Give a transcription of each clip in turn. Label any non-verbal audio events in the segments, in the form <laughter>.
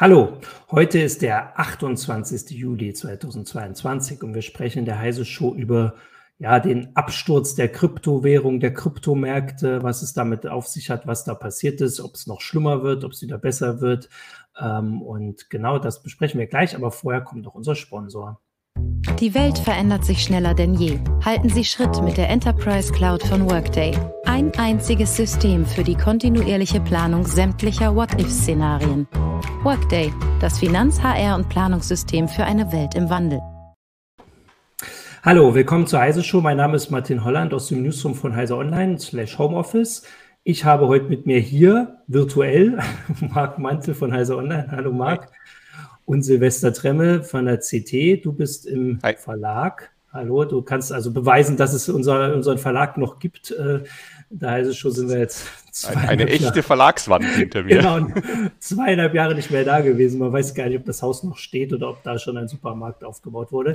Hallo, heute ist der 28. Juli 2022 und wir sprechen in der Heise Show über ja, den Absturz der Kryptowährung, der Kryptomärkte, was es damit auf sich hat, was da passiert ist, ob es noch schlimmer wird, ob es wieder besser wird. Ähm, und genau das besprechen wir gleich, aber vorher kommt noch unser Sponsor. Die Welt verändert sich schneller denn je. Halten Sie Schritt mit der Enterprise Cloud von Workday. Ein einziges System für die kontinuierliche Planung sämtlicher What-If-Szenarien. Workday, das Finanz-, HR- und Planungssystem für eine Welt im Wandel. Hallo, willkommen zur Heise Show. Mein Name ist Martin Holland aus dem Newsroom von Heise Online slash Homeoffice. Ich habe heute mit mir hier virtuell <laughs> Marc Mantel von Heise Online. Hallo Marc und Silvester Tremmel von der CT. Du bist im Hi. Verlag. Hallo, du kannst also beweisen, dass es unser, unseren Verlag noch gibt. Äh, da heißt es schon, sind wir jetzt eine, eine echte Jahre. Verlagswand hinter mir. Genau, zweieinhalb Jahre nicht mehr da gewesen. Man weiß gar nicht, ob das Haus noch steht oder ob da schon ein Supermarkt aufgebaut wurde.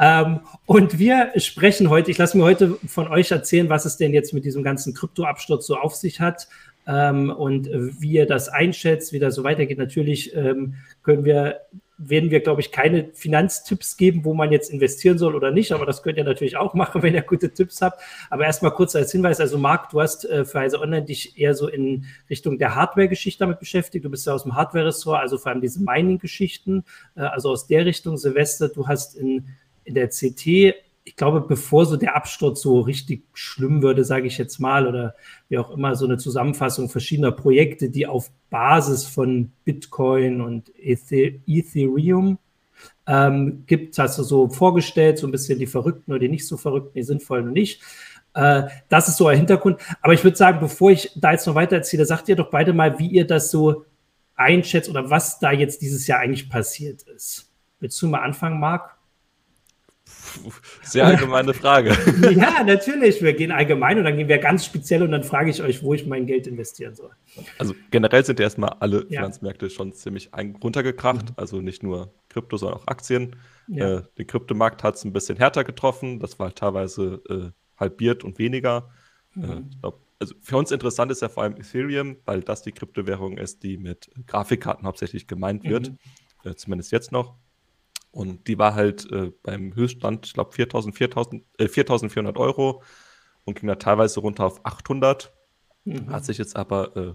ähm, und wir sprechen heute, ich lasse mir heute von euch erzählen, was es denn jetzt mit diesem ganzen Kryptoabsturz so auf sich hat ähm, und wie ihr das einschätzt, wie das so weitergeht. Natürlich ähm, können wir werden wir, glaube ich, keine Finanztipps geben, wo man jetzt investieren soll oder nicht, aber das könnt ihr natürlich auch machen, <laughs> wenn ihr gute Tipps habt. Aber erstmal kurz als Hinweis, also Marc, du hast äh, für Heise Online dich eher so in Richtung der Hardware-Geschichte damit beschäftigt. Du bist ja aus dem Hardware-Ressort, also vor allem diese Mining-Geschichten, äh, also aus der Richtung. Silvester, du hast in, in der CT ich glaube, bevor so der Absturz so richtig schlimm würde, sage ich jetzt mal, oder wie auch immer, so eine Zusammenfassung verschiedener Projekte, die auf Basis von Bitcoin und Ethereum ähm, gibt, hast du so vorgestellt, so ein bisschen die Verrückten oder die nicht so Verrückten, die sinnvollen und nicht. Äh, das ist so ein Hintergrund. Aber ich würde sagen, bevor ich da jetzt noch weiter erzähle, sagt ihr doch beide mal, wie ihr das so einschätzt oder was da jetzt dieses Jahr eigentlich passiert ist. Willst du mal anfangen, Marc? Sehr allgemeine Frage. <laughs> ja, natürlich. Wir gehen allgemein und dann gehen wir ganz speziell und dann frage ich euch, wo ich mein Geld investieren soll. Also generell sind erstmal alle ja. Finanzmärkte schon ziemlich runtergekracht. Mhm. Also nicht nur Krypto, sondern auch Aktien. Ja. Äh, den Kryptomarkt hat es ein bisschen härter getroffen. Das war halt teilweise äh, halbiert und weniger. Äh, mhm. Äh, glaub, also für uns interessant ist ja vor allem Ethereum, weil das die Kryptowährung ist, die mit Grafikkarten hauptsächlich gemeint wird. Mhm. Äh, zumindest jetzt noch. Und die war halt äh, beim Höchststand, ich glaube, 4.400 äh, 4 Euro und ging da teilweise runter auf 800. Mhm. Hat sich jetzt aber äh,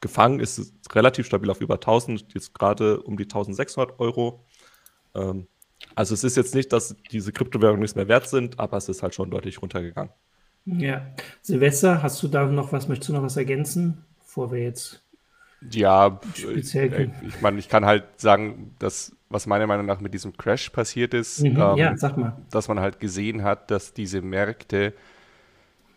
gefangen, ist relativ stabil auf über 1.000, jetzt gerade um die 1.600 Euro. Ähm, also es ist jetzt nicht, dass diese Kryptowährungen nichts mehr wert sind, aber es ist halt schon deutlich runtergegangen. Ja. Silvester, hast du da noch was, möchtest du noch was ergänzen, bevor wir jetzt ja, speziell äh, ich meine, ich kann halt sagen, dass was meiner Meinung nach mit diesem Crash passiert ist, mhm, ähm, ja, sag mal. dass man halt gesehen hat, dass diese Märkte,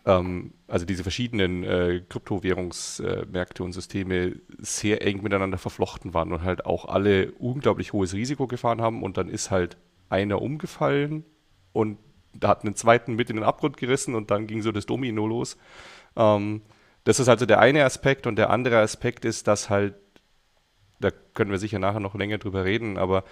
ähm, also diese verschiedenen äh, Kryptowährungsmärkte äh, und Systeme sehr eng miteinander verflochten waren und halt auch alle unglaublich hohes Risiko gefahren haben und dann ist halt einer umgefallen und da hat einen zweiten mit in den Abgrund gerissen und dann ging so das Domino los. Ähm, das ist also der eine Aspekt und der andere Aspekt ist, dass halt da können wir sicher nachher noch länger drüber reden, aber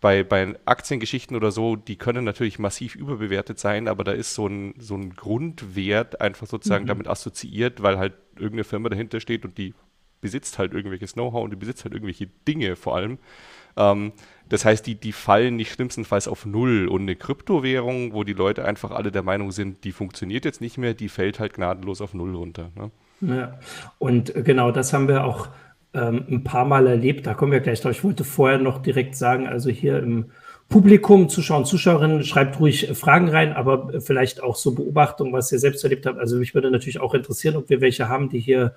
bei, bei Aktiengeschichten oder so, die können natürlich massiv überbewertet sein, aber da ist so ein, so ein Grundwert einfach sozusagen mhm. damit assoziiert, weil halt irgendeine Firma dahinter steht und die besitzt halt irgendwelches Know-how und die besitzt halt irgendwelche Dinge vor allem. Ähm, das heißt, die, die fallen nicht schlimmstenfalls auf Null. Und eine Kryptowährung, wo die Leute einfach alle der Meinung sind, die funktioniert jetzt nicht mehr, die fällt halt gnadenlos auf Null runter. Ne? Ja, und genau das haben wir auch ähm, ein paar Mal erlebt. Da kommen wir gleich drauf. Ich wollte vorher noch direkt sagen, also hier im Publikum, Zuschauer und Zuschauerinnen, schreibt ruhig Fragen rein, aber vielleicht auch so Beobachtungen, was ihr selbst erlebt habt. Also mich würde natürlich auch interessieren, ob wir welche haben, die hier,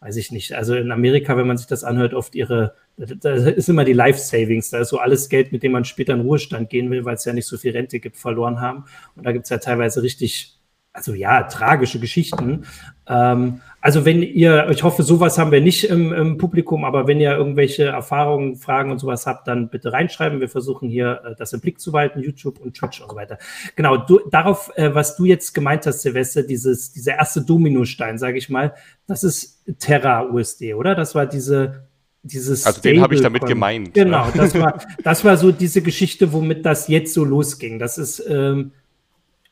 weiß ich nicht, also in Amerika, wenn man sich das anhört, oft ihre, da ist immer die Life Savings, da ist so alles Geld, mit dem man später in Ruhestand gehen will, weil es ja nicht so viel Rente gibt, verloren haben. Und da gibt es ja teilweise richtig also ja, tragische Geschichten. Ähm, also wenn ihr, ich hoffe, sowas haben wir nicht im, im, Publikum, aber wenn ihr irgendwelche Erfahrungen, Fragen und sowas habt, dann bitte reinschreiben. Wir versuchen hier äh, das im Blick zu behalten, YouTube und Twitch und so weiter. Genau, du, darauf, äh, was du jetzt gemeint hast, Silvester, dieses, dieser erste Dominostein, sage ich mal, das ist Terra USD, oder? Das war diese dieses. Also den habe ich damit gemeint. Genau, das war, <laughs> das war so diese Geschichte, womit das jetzt so losging. Das ist, ähm,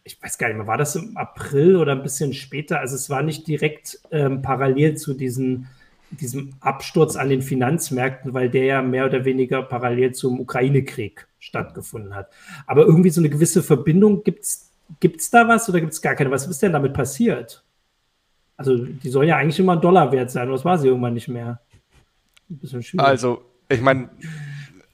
ich weiß gar nicht mehr, war das im April oder ein bisschen später? Also es war nicht direkt ähm, parallel zu diesen, diesem Absturz an den Finanzmärkten, weil der ja mehr oder weniger parallel zum Ukraine-Krieg stattgefunden hat. Aber irgendwie so eine gewisse Verbindung, gibt es da was oder gibt es gar keine? Was ist denn damit passiert? Also die soll ja eigentlich immer ein Dollar wert sein, was war sie irgendwann nicht mehr? Also, ich meine,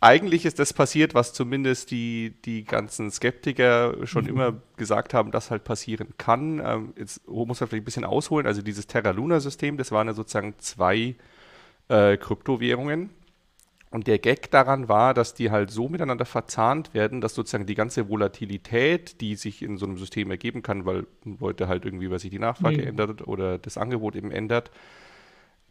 eigentlich ist das passiert, was zumindest die, die ganzen Skeptiker schon mhm. immer gesagt haben, dass halt passieren kann. Ähm, jetzt muss man vielleicht ein bisschen ausholen. Also dieses Terra Luna System, das waren ja sozusagen zwei äh, Kryptowährungen. Und der Gag daran war, dass die halt so miteinander verzahnt werden, dass sozusagen die ganze Volatilität, die sich in so einem System ergeben kann, weil Leute halt irgendwie, weil sich die Nachfrage mhm. ändert oder das Angebot eben ändert,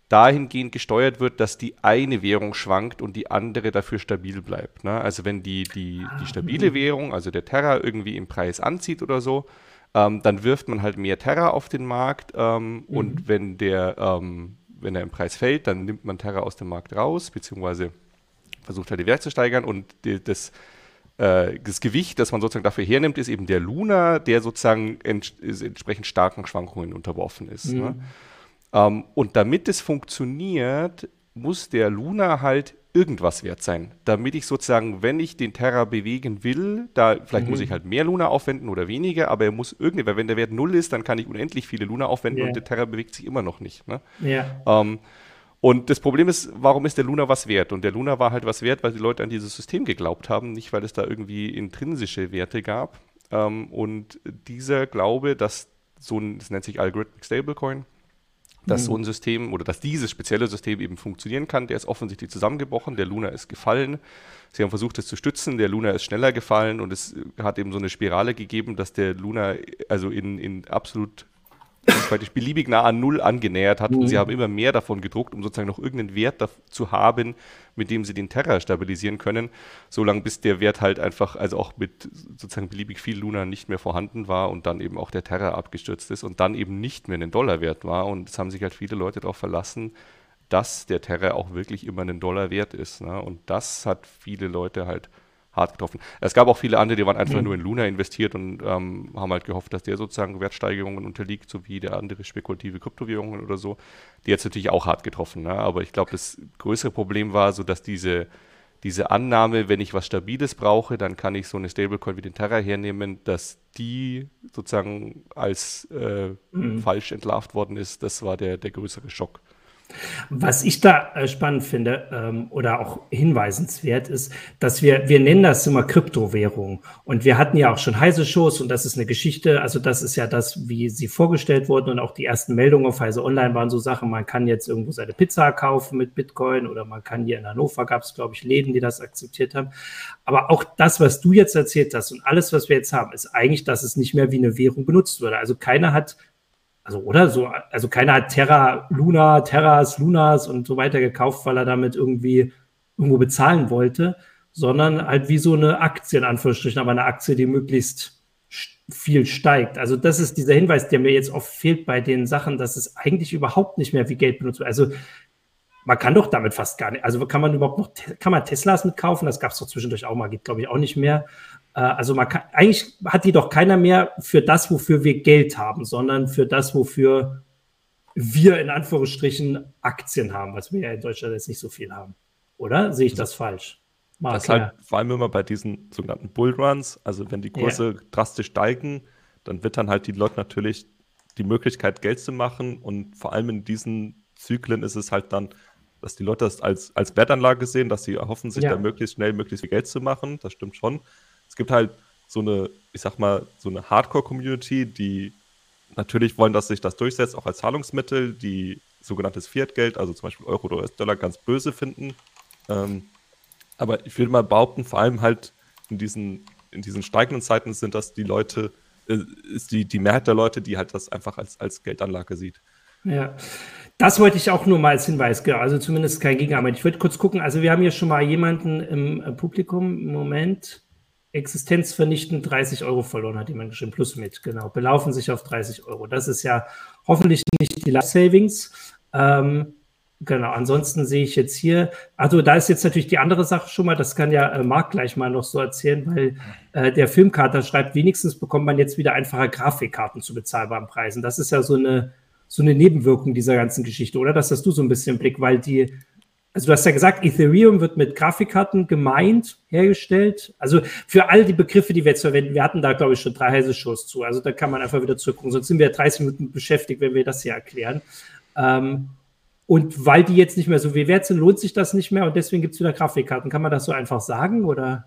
dahingehend gesteuert wird, dass die eine Währung schwankt und die andere dafür stabil bleibt. Ne? Also wenn die, die, die stabile Währung, also der Terra, irgendwie im Preis anzieht oder so, ähm, dann wirft man halt mehr Terra auf den Markt ähm, mhm. und wenn der, ähm, wenn er im Preis fällt, dann nimmt man Terra aus dem Markt raus, beziehungsweise versucht halt die Wert zu steigern und die, das, äh, das Gewicht, das man sozusagen dafür hernimmt, ist eben der Luna, der sozusagen ents entsprechend starken Schwankungen unterworfen ist. Ne? Mhm. Ne? Ähm, und damit es funktioniert, muss der Luna halt irgendwas wert sein, damit ich sozusagen, wenn ich den Terra bewegen will, da vielleicht mhm. muss ich halt mehr Luna aufwenden oder weniger, aber er muss irgendwie, weil wenn der Wert null ist, dann kann ich unendlich viele Luna aufwenden yeah. und der Terra bewegt sich immer noch nicht. Ne? Yeah. Ähm, und das Problem ist, warum ist der Luna was wert? Und der Luna war halt was wert, weil die Leute an dieses System geglaubt haben, nicht weil es da irgendwie intrinsische Werte gab. Ähm, und dieser Glaube, dass so ein, das nennt sich Algorithmic Stablecoin, dass mhm. so ein System oder dass dieses spezielle System eben funktionieren kann. Der ist offensichtlich zusammengebrochen, der Luna ist gefallen. Sie haben versucht, es zu stützen, der Luna ist schneller gefallen und es hat eben so eine Spirale gegeben, dass der Luna also in, in absolut praktisch beliebig nah an Null angenähert hat. Mhm. Und sie haben immer mehr davon gedruckt, um sozusagen noch irgendeinen Wert zu haben, mit dem sie den Terra stabilisieren können, solange bis der Wert halt einfach, also auch mit sozusagen beliebig viel Luna nicht mehr vorhanden war und dann eben auch der Terra abgestürzt ist und dann eben nicht mehr einen Dollar wert war. Und es haben sich halt viele Leute darauf verlassen, dass der Terra auch wirklich immer einen Dollar wert ist. Ne? Und das hat viele Leute halt hart getroffen. Es gab auch viele andere, die waren einfach mhm. nur in Luna investiert und ähm, haben halt gehofft, dass der sozusagen Wertsteigerungen unterliegt, so wie der andere spekulative Kryptowährungen oder so. Die jetzt natürlich auch hart getroffen. Ne? Aber ich glaube, das größere Problem war so, dass diese, diese Annahme, wenn ich was Stabiles brauche, dann kann ich so eine Stablecoin wie den Terra hernehmen, dass die sozusagen als äh, mhm. falsch entlarvt worden ist. Das war der, der größere Schock. Was ich da äh, spannend finde ähm, oder auch hinweisenswert ist, dass wir, wir nennen das immer Kryptowährung. Und wir hatten ja auch schon heiße Shows und das ist eine Geschichte. Also das ist ja das, wie sie vorgestellt wurden und auch die ersten Meldungen auf Heise Online waren so Sachen, man kann jetzt irgendwo seine Pizza kaufen mit Bitcoin oder man kann hier in Hannover gab es, glaube ich, Läden, die das akzeptiert haben. Aber auch das, was du jetzt erzählt hast und alles, was wir jetzt haben, ist eigentlich, dass es nicht mehr wie eine Währung benutzt wurde. Also keiner hat also oder so, also keiner hat Terra, Luna, Terras, Lunas und so weiter gekauft, weil er damit irgendwie irgendwo bezahlen wollte, sondern halt wie so eine Aktie in Anführungsstrichen, aber eine Aktie, die möglichst viel steigt. Also das ist dieser Hinweis, der mir jetzt oft fehlt bei den Sachen, dass es eigentlich überhaupt nicht mehr wie Geld benutzt wird. Also man kann doch damit fast gar nicht, also kann man überhaupt noch, kann man Teslas mitkaufen? Das gab es doch zwischendurch auch mal, geht glaube ich auch nicht mehr. Äh, also man kann, eigentlich hat die doch keiner mehr für das, wofür wir Geld haben, sondern für das, wofür wir in Anführungsstrichen Aktien haben, was wir ja in Deutschland jetzt nicht so viel haben. Oder sehe ich das falsch? Mark, das halt vor allem immer bei diesen sogenannten Bullruns, also wenn die Kurse ja. drastisch steigen, dann wird dann halt die Leute natürlich die Möglichkeit, Geld zu machen und vor allem in diesen Zyklen ist es halt dann, dass die Leute das als, als Wertanlage sehen, dass sie erhoffen, sich ja. da möglichst schnell möglichst viel Geld zu machen. Das stimmt schon es gibt halt so eine, ich sag mal, so eine Hardcore-Community, die natürlich wollen, dass sich das durchsetzt, auch als Zahlungsmittel, die sogenanntes Fiat-Geld, also zum Beispiel Euro oder US-Dollar, ganz böse finden. Ähm, aber ich würde mal behaupten, vor allem halt in diesen, in diesen steigenden Zeiten sind das die Leute, äh, ist die, die Mehrheit der Leute, die halt das einfach als, als Geldanlage sieht. Ja, das wollte ich auch nur mal als Hinweis, genau. Also zumindest kein Gegenargument. Ich würde kurz gucken. Also wir haben hier schon mal jemanden im Publikum Moment existenzvernichtend 30 Euro verloren, hat jemand geschrieben, plus mit, genau, belaufen sich auf 30 Euro. Das ist ja hoffentlich nicht die Life Savings. Ähm, Genau, ansonsten sehe ich jetzt hier, also da ist jetzt natürlich die andere Sache schon mal, das kann ja äh, Marc gleich mal noch so erzählen, weil äh, der Filmkater schreibt, wenigstens bekommt man jetzt wieder einfache Grafikkarten zu bezahlbaren Preisen. Das ist ja so eine, so eine Nebenwirkung dieser ganzen Geschichte, oder? Das hast du so ein bisschen im Blick, weil die, also du hast ja gesagt, Ethereum wird mit Grafikkarten gemeint, hergestellt. Also für all die Begriffe, die wir jetzt verwenden, wir hatten da, glaube ich, schon drei heiße Shows zu. Also da kann man einfach wieder zurückgucken. Sonst sind wir 30 Minuten beschäftigt, wenn wir das hier erklären. Ähm, und weil die jetzt nicht mehr so viel wert sind, lohnt sich das nicht mehr und deswegen gibt es wieder Grafikkarten. Kann man das so einfach sagen? Oder?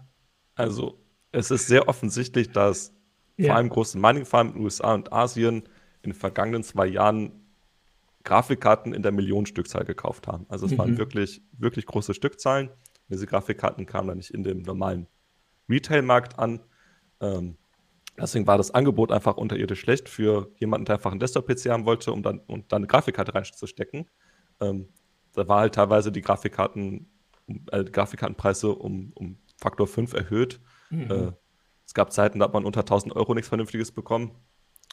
Also, es ist sehr offensichtlich, dass ja. vor allem große Mining-Farmen in den USA und Asien in den vergangenen zwei Jahren Grafikkarten in der Millionenstückzahl gekauft haben. Also es mhm. waren wirklich, wirklich große Stückzahlen. Diese Grafikkarten kamen dann nicht in dem normalen Retail-Markt an. Ähm, deswegen war das Angebot einfach unterirdisch schlecht für jemanden, der einfach einen Desktop-PC haben wollte, um dann, um dann eine Grafikkarte reinzustecken. Ähm, da war halt teilweise die Grafikkarten, äh, Grafikkartenpreise um, um Faktor 5 erhöht. Mhm. Äh, es gab Zeiten, da hat man unter 1000 Euro nichts Vernünftiges bekommen.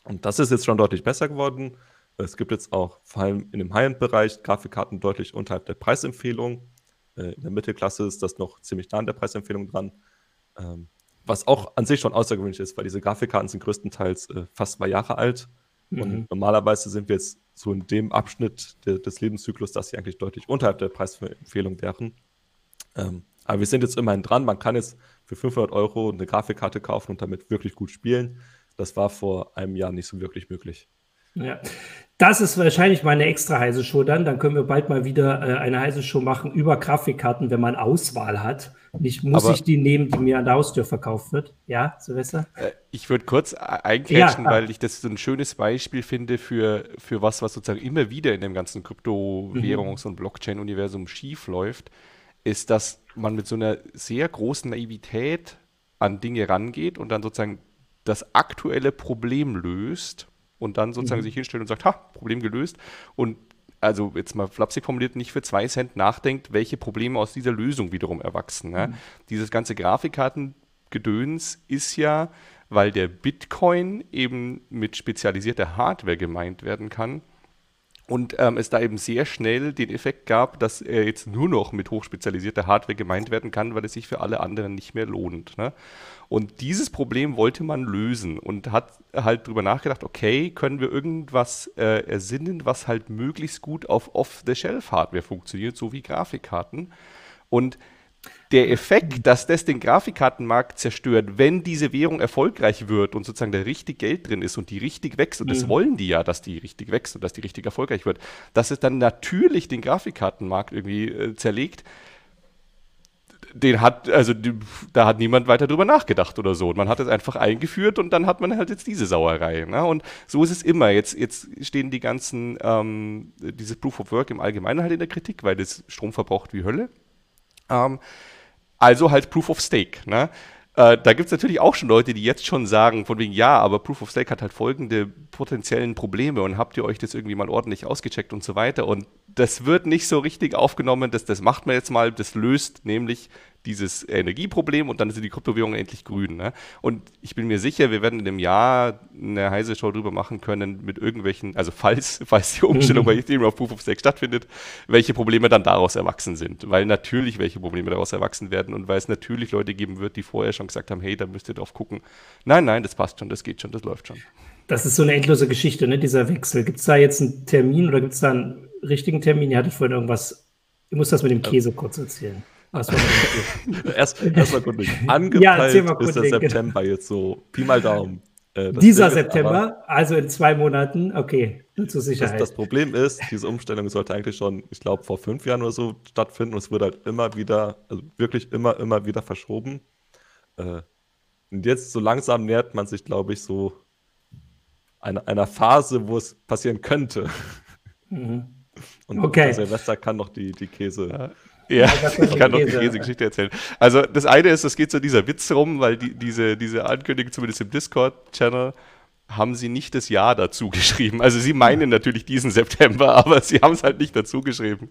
Und das ist jetzt schon deutlich besser geworden. Es gibt jetzt auch vor allem in dem High-End-Bereich Grafikkarten deutlich unterhalb der Preisempfehlung. Äh, in der Mittelklasse ist das noch ziemlich nah an der Preisempfehlung dran. Ähm, was auch an sich schon außergewöhnlich ist, weil diese Grafikkarten sind größtenteils äh, fast zwei Jahre alt. Mhm. Und normalerweise sind wir jetzt so in dem Abschnitt de, des Lebenszyklus, dass sie eigentlich deutlich unterhalb der Preisempfehlung wären. Ähm, aber wir sind jetzt immerhin dran. Man kann jetzt für 500 Euro eine Grafikkarte kaufen und damit wirklich gut spielen. Das war vor einem Jahr nicht so wirklich möglich. Ja, das ist wahrscheinlich meine extra heiße Show dann. Dann können wir bald mal wieder äh, eine heiße Show machen über Grafikkarten, wenn man Auswahl hat. Nicht muss Aber ich die nehmen, die mir an der Haustür verkauft wird. Ja, Silvester? Äh, ich würde kurz einklatschen, ja, weil ich das so ein schönes Beispiel finde für, für was, was sozusagen immer wieder in dem ganzen Kryptowährungs- mhm. und Blockchain-Universum schief läuft, ist, dass man mit so einer sehr großen Naivität an Dinge rangeht und dann sozusagen das aktuelle Problem löst und dann sozusagen mhm. sich hinstellt und sagt, ha, Problem gelöst und also jetzt mal flapsig formuliert, nicht für zwei Cent nachdenkt, welche Probleme aus dieser Lösung wiederum erwachsen. Ne? Mhm. Dieses ganze Grafikkartengedöns ist ja, weil der Bitcoin eben mit spezialisierter Hardware gemeint werden kann, und ähm, es da eben sehr schnell den Effekt gab, dass er jetzt nur noch mit hochspezialisierter Hardware gemeint werden kann, weil es sich für alle anderen nicht mehr lohnt. Ne? Und dieses Problem wollte man lösen und hat halt drüber nachgedacht, okay, können wir irgendwas äh, ersinnen, was halt möglichst gut auf Off-the-Shelf-Hardware funktioniert, so wie Grafikkarten. Und der Effekt, dass das den Grafikkartenmarkt zerstört, wenn diese Währung erfolgreich wird und sozusagen da richtig Geld drin ist und die richtig wächst, und mhm. das wollen die ja, dass die richtig wächst und dass die richtig erfolgreich wird, dass es dann natürlich den Grafikkartenmarkt irgendwie äh, zerlegt, den hat, also die, da hat niemand weiter drüber nachgedacht oder so. Und man hat es einfach eingeführt und dann hat man halt jetzt diese Sauerei. Ne? Und so ist es immer. Jetzt, jetzt stehen die ganzen, ähm, dieses Proof of Work im Allgemeinen halt in der Kritik, weil das Strom verbraucht wie Hölle. Ähm, also halt Proof of Stake. Ne? Äh, da gibt es natürlich auch schon Leute, die jetzt schon sagen, von wegen, ja, aber Proof of Stake hat halt folgende potenziellen Probleme und habt ihr euch das irgendwie mal ordentlich ausgecheckt und so weiter. Und das wird nicht so richtig aufgenommen, dass das macht man jetzt mal, das löst nämlich dieses Energieproblem und dann sind die Kryptowährungen endlich grün. Ne? Und ich bin mir sicher, wir werden in einem Jahr eine heiße Show drüber machen können mit irgendwelchen, also falls, <laughs> falls die Umstellung bei <laughs> Ethereum auf Proof of Stake stattfindet, welche Probleme dann daraus erwachsen sind. Weil natürlich welche Probleme daraus erwachsen werden und weil es natürlich Leute geben wird, die vorher schon gesagt haben, hey, da müsst ihr drauf gucken. Nein, nein, das passt schon, das geht schon, das läuft schon. Das ist so eine endlose Geschichte, ne, dieser Wechsel. Gibt es da jetzt einen Termin oder gibt es da einen richtigen Termin? Ihr hattet vorhin irgendwas, ich muss das mit dem Käse kurz erzählen. <laughs> erst, erst mal <laughs> kurz Angepeilt ja, ist der September jetzt so. Pi mal Daumen. Äh, Dieser September, aber, also in zwei Monaten, okay, zur Sicherheit. Das, das, Problem ist, diese Umstellung sollte eigentlich schon, ich glaube, vor fünf Jahren oder so stattfinden und es wird halt immer wieder, also wirklich immer, immer wieder verschoben. Äh, und jetzt so langsam nähert man sich, glaube ich, so einer, einer Phase, wo es passieren könnte. Mhm. Und okay. Silvester kann noch die, die Käse. Ja, <laughs> ich kann noch die Käsegeschichte erzählen. Also das eine ist, es geht so dieser Witz rum, weil die, diese, diese Ankündigung, zumindest im Discord-Channel, haben sie nicht das Jahr dazu geschrieben. Also sie meinen natürlich diesen September, <laughs> aber sie haben es halt nicht dazu geschrieben.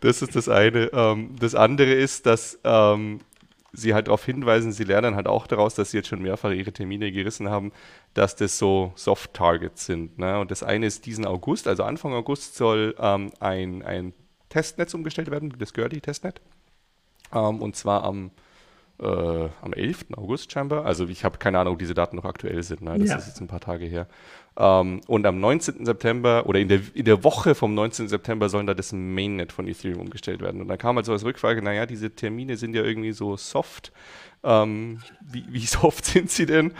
Das ist das eine. Ähm, das andere ist, dass ähm, sie halt darauf hinweisen, sie lernen halt auch daraus, dass sie jetzt schon mehrfach ihre Termine gerissen haben, dass das so Soft-Targets sind. Ne? Und das eine ist diesen August, also Anfang August soll ähm, ein, ein Testnetz umgestellt werden, das Gurley-Testnet. Ähm, und zwar am, äh, am 11. August scheinbar. Also ich habe keine Ahnung, ob diese Daten noch aktuell sind. Ne? Das ja. ist jetzt ein paar Tage her. Ähm, und am 19. September oder in der, in der Woche vom 19. September sollen da das Mainnet von Ethereum umgestellt werden. Und dann kam also als Rückfrage, naja, diese Termine sind ja irgendwie so soft. Ähm, wie, wie, <laughs> soft sind sie denn?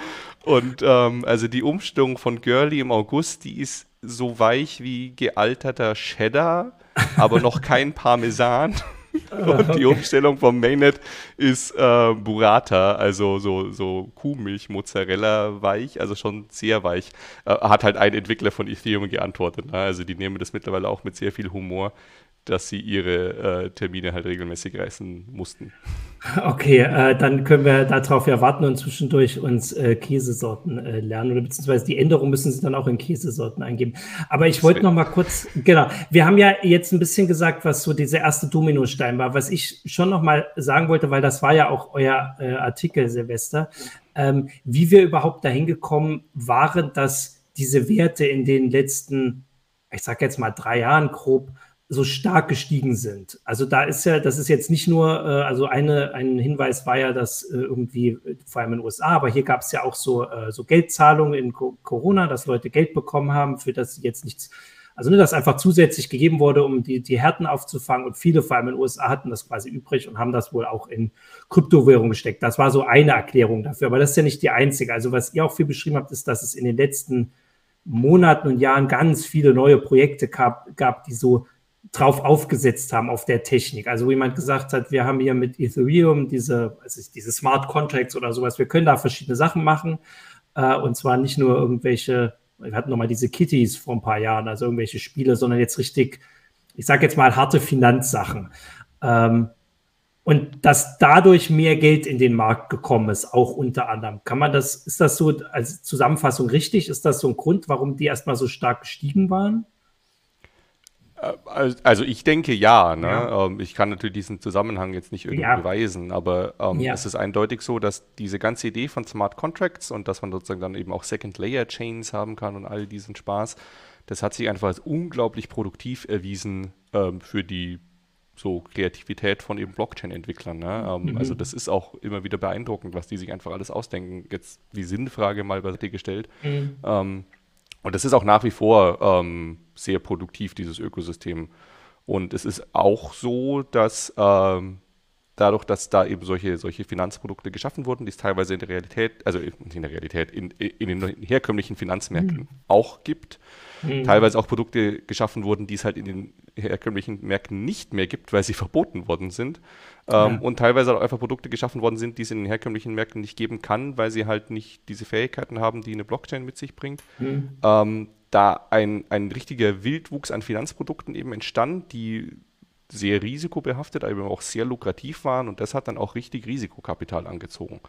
Und ähm, also die Umstellung von Girly im August, die ist so weich wie gealterter Cheddar, aber noch kein Parmesan. <laughs> Und die Umstellung vom Mainnet ist äh, Burrata, also so, so Kuhmilch, Mozzarella weich, also schon sehr weich. Äh, hat halt ein Entwickler von Ethereum geantwortet. Ne? Also die nehmen das mittlerweile auch mit sehr viel Humor dass sie ihre äh, Termine halt regelmäßig reißen mussten. <laughs> Okay, äh, dann können wir darauf ja warten und zwischendurch uns äh, Käsesorten äh, lernen oder beziehungsweise die Änderung müssen sie dann auch in Käsesorten eingeben. Aber ich wollte noch mal kurz, genau, wir haben ja jetzt ein bisschen gesagt, was so dieser erste Dominostein war, was ich schon noch mal sagen wollte, weil das war ja auch euer äh, Artikel, Silvester, ähm, wie wir überhaupt dahin gekommen waren, dass diese Werte in den letzten, ich sage jetzt mal drei Jahren grob, so stark gestiegen sind. Also da ist ja, das ist jetzt nicht nur, äh, also eine, ein Hinweis war ja, dass äh, irgendwie, vor allem in den USA, aber hier gab es ja auch so, äh, so Geldzahlungen in Co Corona, dass Leute Geld bekommen haben, für das jetzt nichts, also ne, das einfach zusätzlich gegeben wurde, um die, die Härten aufzufangen. Und viele, vor allem in den USA, hatten das quasi übrig und haben das wohl auch in Kryptowährung gesteckt. Das war so eine Erklärung dafür, aber das ist ja nicht die einzige. Also was ihr auch viel beschrieben habt, ist, dass es in den letzten Monaten und Jahren ganz viele neue Projekte gab, gab die so drauf aufgesetzt haben auf der Technik. Also wo jemand gesagt hat, wir haben hier mit Ethereum diese, also diese Smart Contracts oder sowas, wir können da verschiedene Sachen machen. Äh, und zwar nicht nur irgendwelche, wir hatten nochmal diese Kitties vor ein paar Jahren, also irgendwelche Spiele, sondern jetzt richtig, ich sage jetzt mal harte Finanzsachen. Ähm, und dass dadurch mehr Geld in den Markt gekommen ist, auch unter anderem. Kann man das, ist das so als Zusammenfassung richtig? Ist das so ein Grund, warum die erstmal so stark gestiegen waren? Also ich denke ja. Ne? ja. Ähm, ich kann natürlich diesen Zusammenhang jetzt nicht irgendwie ja. beweisen, aber ähm, ja. es ist eindeutig so, dass diese ganze Idee von Smart Contracts und dass man sozusagen dann eben auch Second Layer Chains haben kann und all diesen Spaß, das hat sich einfach als unglaublich produktiv erwiesen ähm, für die so Kreativität von eben Blockchain-Entwicklern. Ne? Ähm, mhm. Also das ist auch immer wieder beeindruckend, was die sich einfach alles ausdenken. Jetzt die Sinnfrage mal beiseite gestellt. Mhm. Und das ist auch nach wie vor ähm, sehr produktiv, dieses Ökosystem. Und es ist auch so, dass ähm, dadurch, dass da eben solche, solche Finanzprodukte geschaffen wurden, die es teilweise in der Realität, also in der Realität, in, in den herkömmlichen Finanzmärkten mhm. auch gibt, mhm. teilweise auch Produkte geschaffen wurden, die es halt in den herkömmlichen Märkten nicht mehr gibt, weil sie <laughs> verboten worden sind. Ähm, ja. Und teilweise auch einfach Produkte geschaffen worden sind, die es in den herkömmlichen Märkten nicht geben kann, weil sie halt nicht diese Fähigkeiten haben, die eine Blockchain mit sich bringt. Mhm. Ähm, da ein, ein richtiger Wildwuchs an Finanzprodukten eben entstand, die sehr risikobehaftet, aber auch sehr lukrativ waren und das hat dann auch richtig Risikokapital angezogen.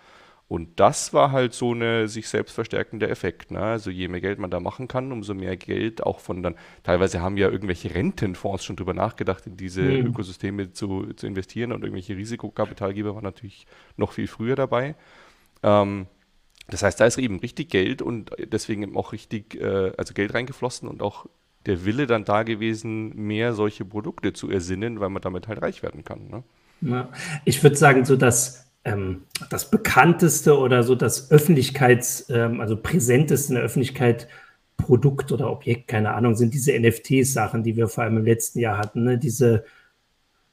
Und das war halt so eine sich selbst verstärkende Effekt. Ne? Also je mehr Geld man da machen kann, umso mehr Geld auch von dann, teilweise haben ja irgendwelche Rentenfonds schon drüber nachgedacht, in diese mhm. Ökosysteme zu, zu investieren und irgendwelche Risikokapitalgeber waren natürlich noch viel früher dabei. Ähm, das heißt, da ist eben richtig Geld und deswegen eben auch richtig, äh, also Geld reingeflossen und auch der Wille dann da gewesen, mehr solche Produkte zu ersinnen, weil man damit halt reich werden kann. Ne? Ja, ich würde sagen, so dass ähm, das bekannteste oder so das Öffentlichkeits-, ähm, also präsenteste in der Öffentlichkeit Produkt oder Objekt, keine Ahnung, sind diese NFT-Sachen, die wir vor allem im letzten Jahr hatten. Ne? Diese,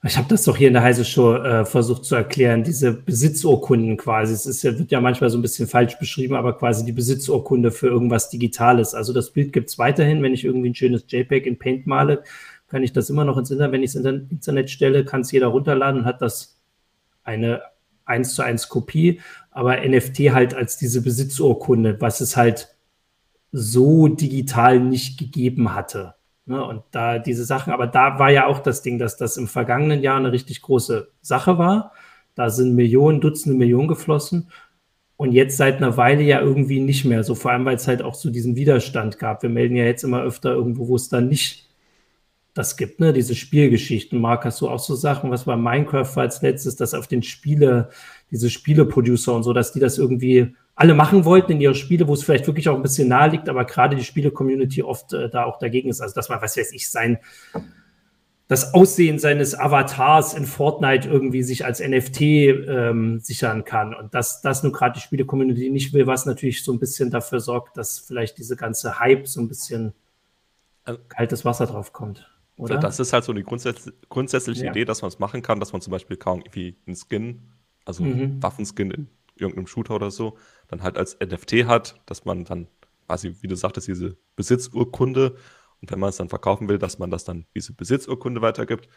ich habe das doch hier in der Heise Show äh, versucht zu erklären, diese Besitzurkunden quasi. Es ist, wird ja manchmal so ein bisschen falsch beschrieben, aber quasi die Besitzurkunde für irgendwas Digitales. Also das Bild gibt es weiterhin. Wenn ich irgendwie ein schönes JPEG in Paint male, kann ich das immer noch ins Internet, wenn ich es ins Internet stelle, kann es jeder runterladen und hat das eine eins zu eins Kopie, aber NFT halt als diese Besitzurkunde, was es halt so digital nicht gegeben hatte. Ne? Und da diese Sachen, aber da war ja auch das Ding, dass das im vergangenen Jahr eine richtig große Sache war. Da sind Millionen, Dutzende Millionen geflossen. Und jetzt seit einer Weile ja irgendwie nicht mehr. So vor allem, weil es halt auch so diesen Widerstand gab. Wir melden ja jetzt immer öfter irgendwo, wo es dann nicht das gibt, ne, diese Spielgeschichten. Marc, hast du auch so Sachen, was war Minecraft als letztes, dass auf den Spiele, diese Spieleproducer und so, dass die das irgendwie alle machen wollten in ihre Spiele, wo es vielleicht wirklich auch ein bisschen nahe liegt, aber gerade die Spiele-Community oft äh, da auch dagegen ist. Also, dass man, was weiß ich, sein, das Aussehen seines Avatars in Fortnite irgendwie sich als NFT ähm, sichern kann. Und dass das nun gerade die Spiele-Community nicht will, was natürlich so ein bisschen dafür sorgt, dass vielleicht diese ganze Hype so ein bisschen also kaltes Wasser drauf kommt. Oder? Das ist halt so die grundsätz grundsätzliche ja. Idee, dass man es machen kann, dass man zum Beispiel kaum irgendwie einen Skin, also mhm. Waffenskin in irgendeinem Shooter oder so, dann halt als NFT hat, dass man dann quasi, wie du sagtest, diese Besitzurkunde und wenn man es dann verkaufen will, dass man das dann diese Besitzurkunde weitergibt.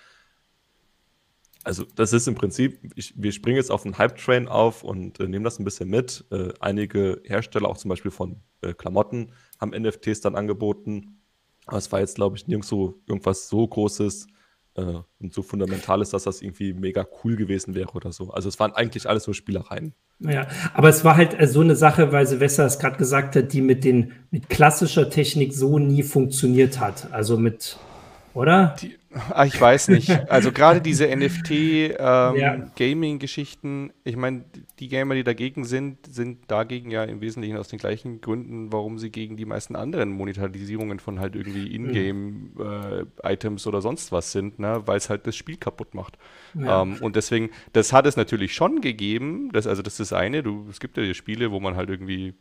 Also das ist im Prinzip, ich, wir springen jetzt auf den Hype-Train auf und äh, nehmen das ein bisschen mit. Äh, einige Hersteller, auch zum Beispiel von äh, Klamotten, haben NFTs dann angeboten. Aber es war jetzt, glaube ich, nirgendwo irgendwas so Großes äh, und so Fundamentales, dass das irgendwie mega cool gewesen wäre oder so. Also es waren eigentlich alles nur Spielereien. Ja, aber es war halt äh, so eine Sache, weil Silvester es gerade gesagt hat, die mit den mit klassischer Technik so nie funktioniert hat. Also mit, oder? Die, Ah, ich weiß nicht. Also gerade diese <laughs> NFT-Gaming-Geschichten, ähm, ja. ich meine, die Gamer, die dagegen sind, sind dagegen ja im Wesentlichen aus den gleichen Gründen, warum sie gegen die meisten anderen Monetarisierungen von halt irgendwie Ingame-Items mhm. äh, oder sonst was sind, ne? weil es halt das Spiel kaputt macht. Ja. Ähm, und deswegen, das hat es natürlich schon gegeben, das, also das ist das eine, du, es gibt ja Spiele, wo man halt irgendwie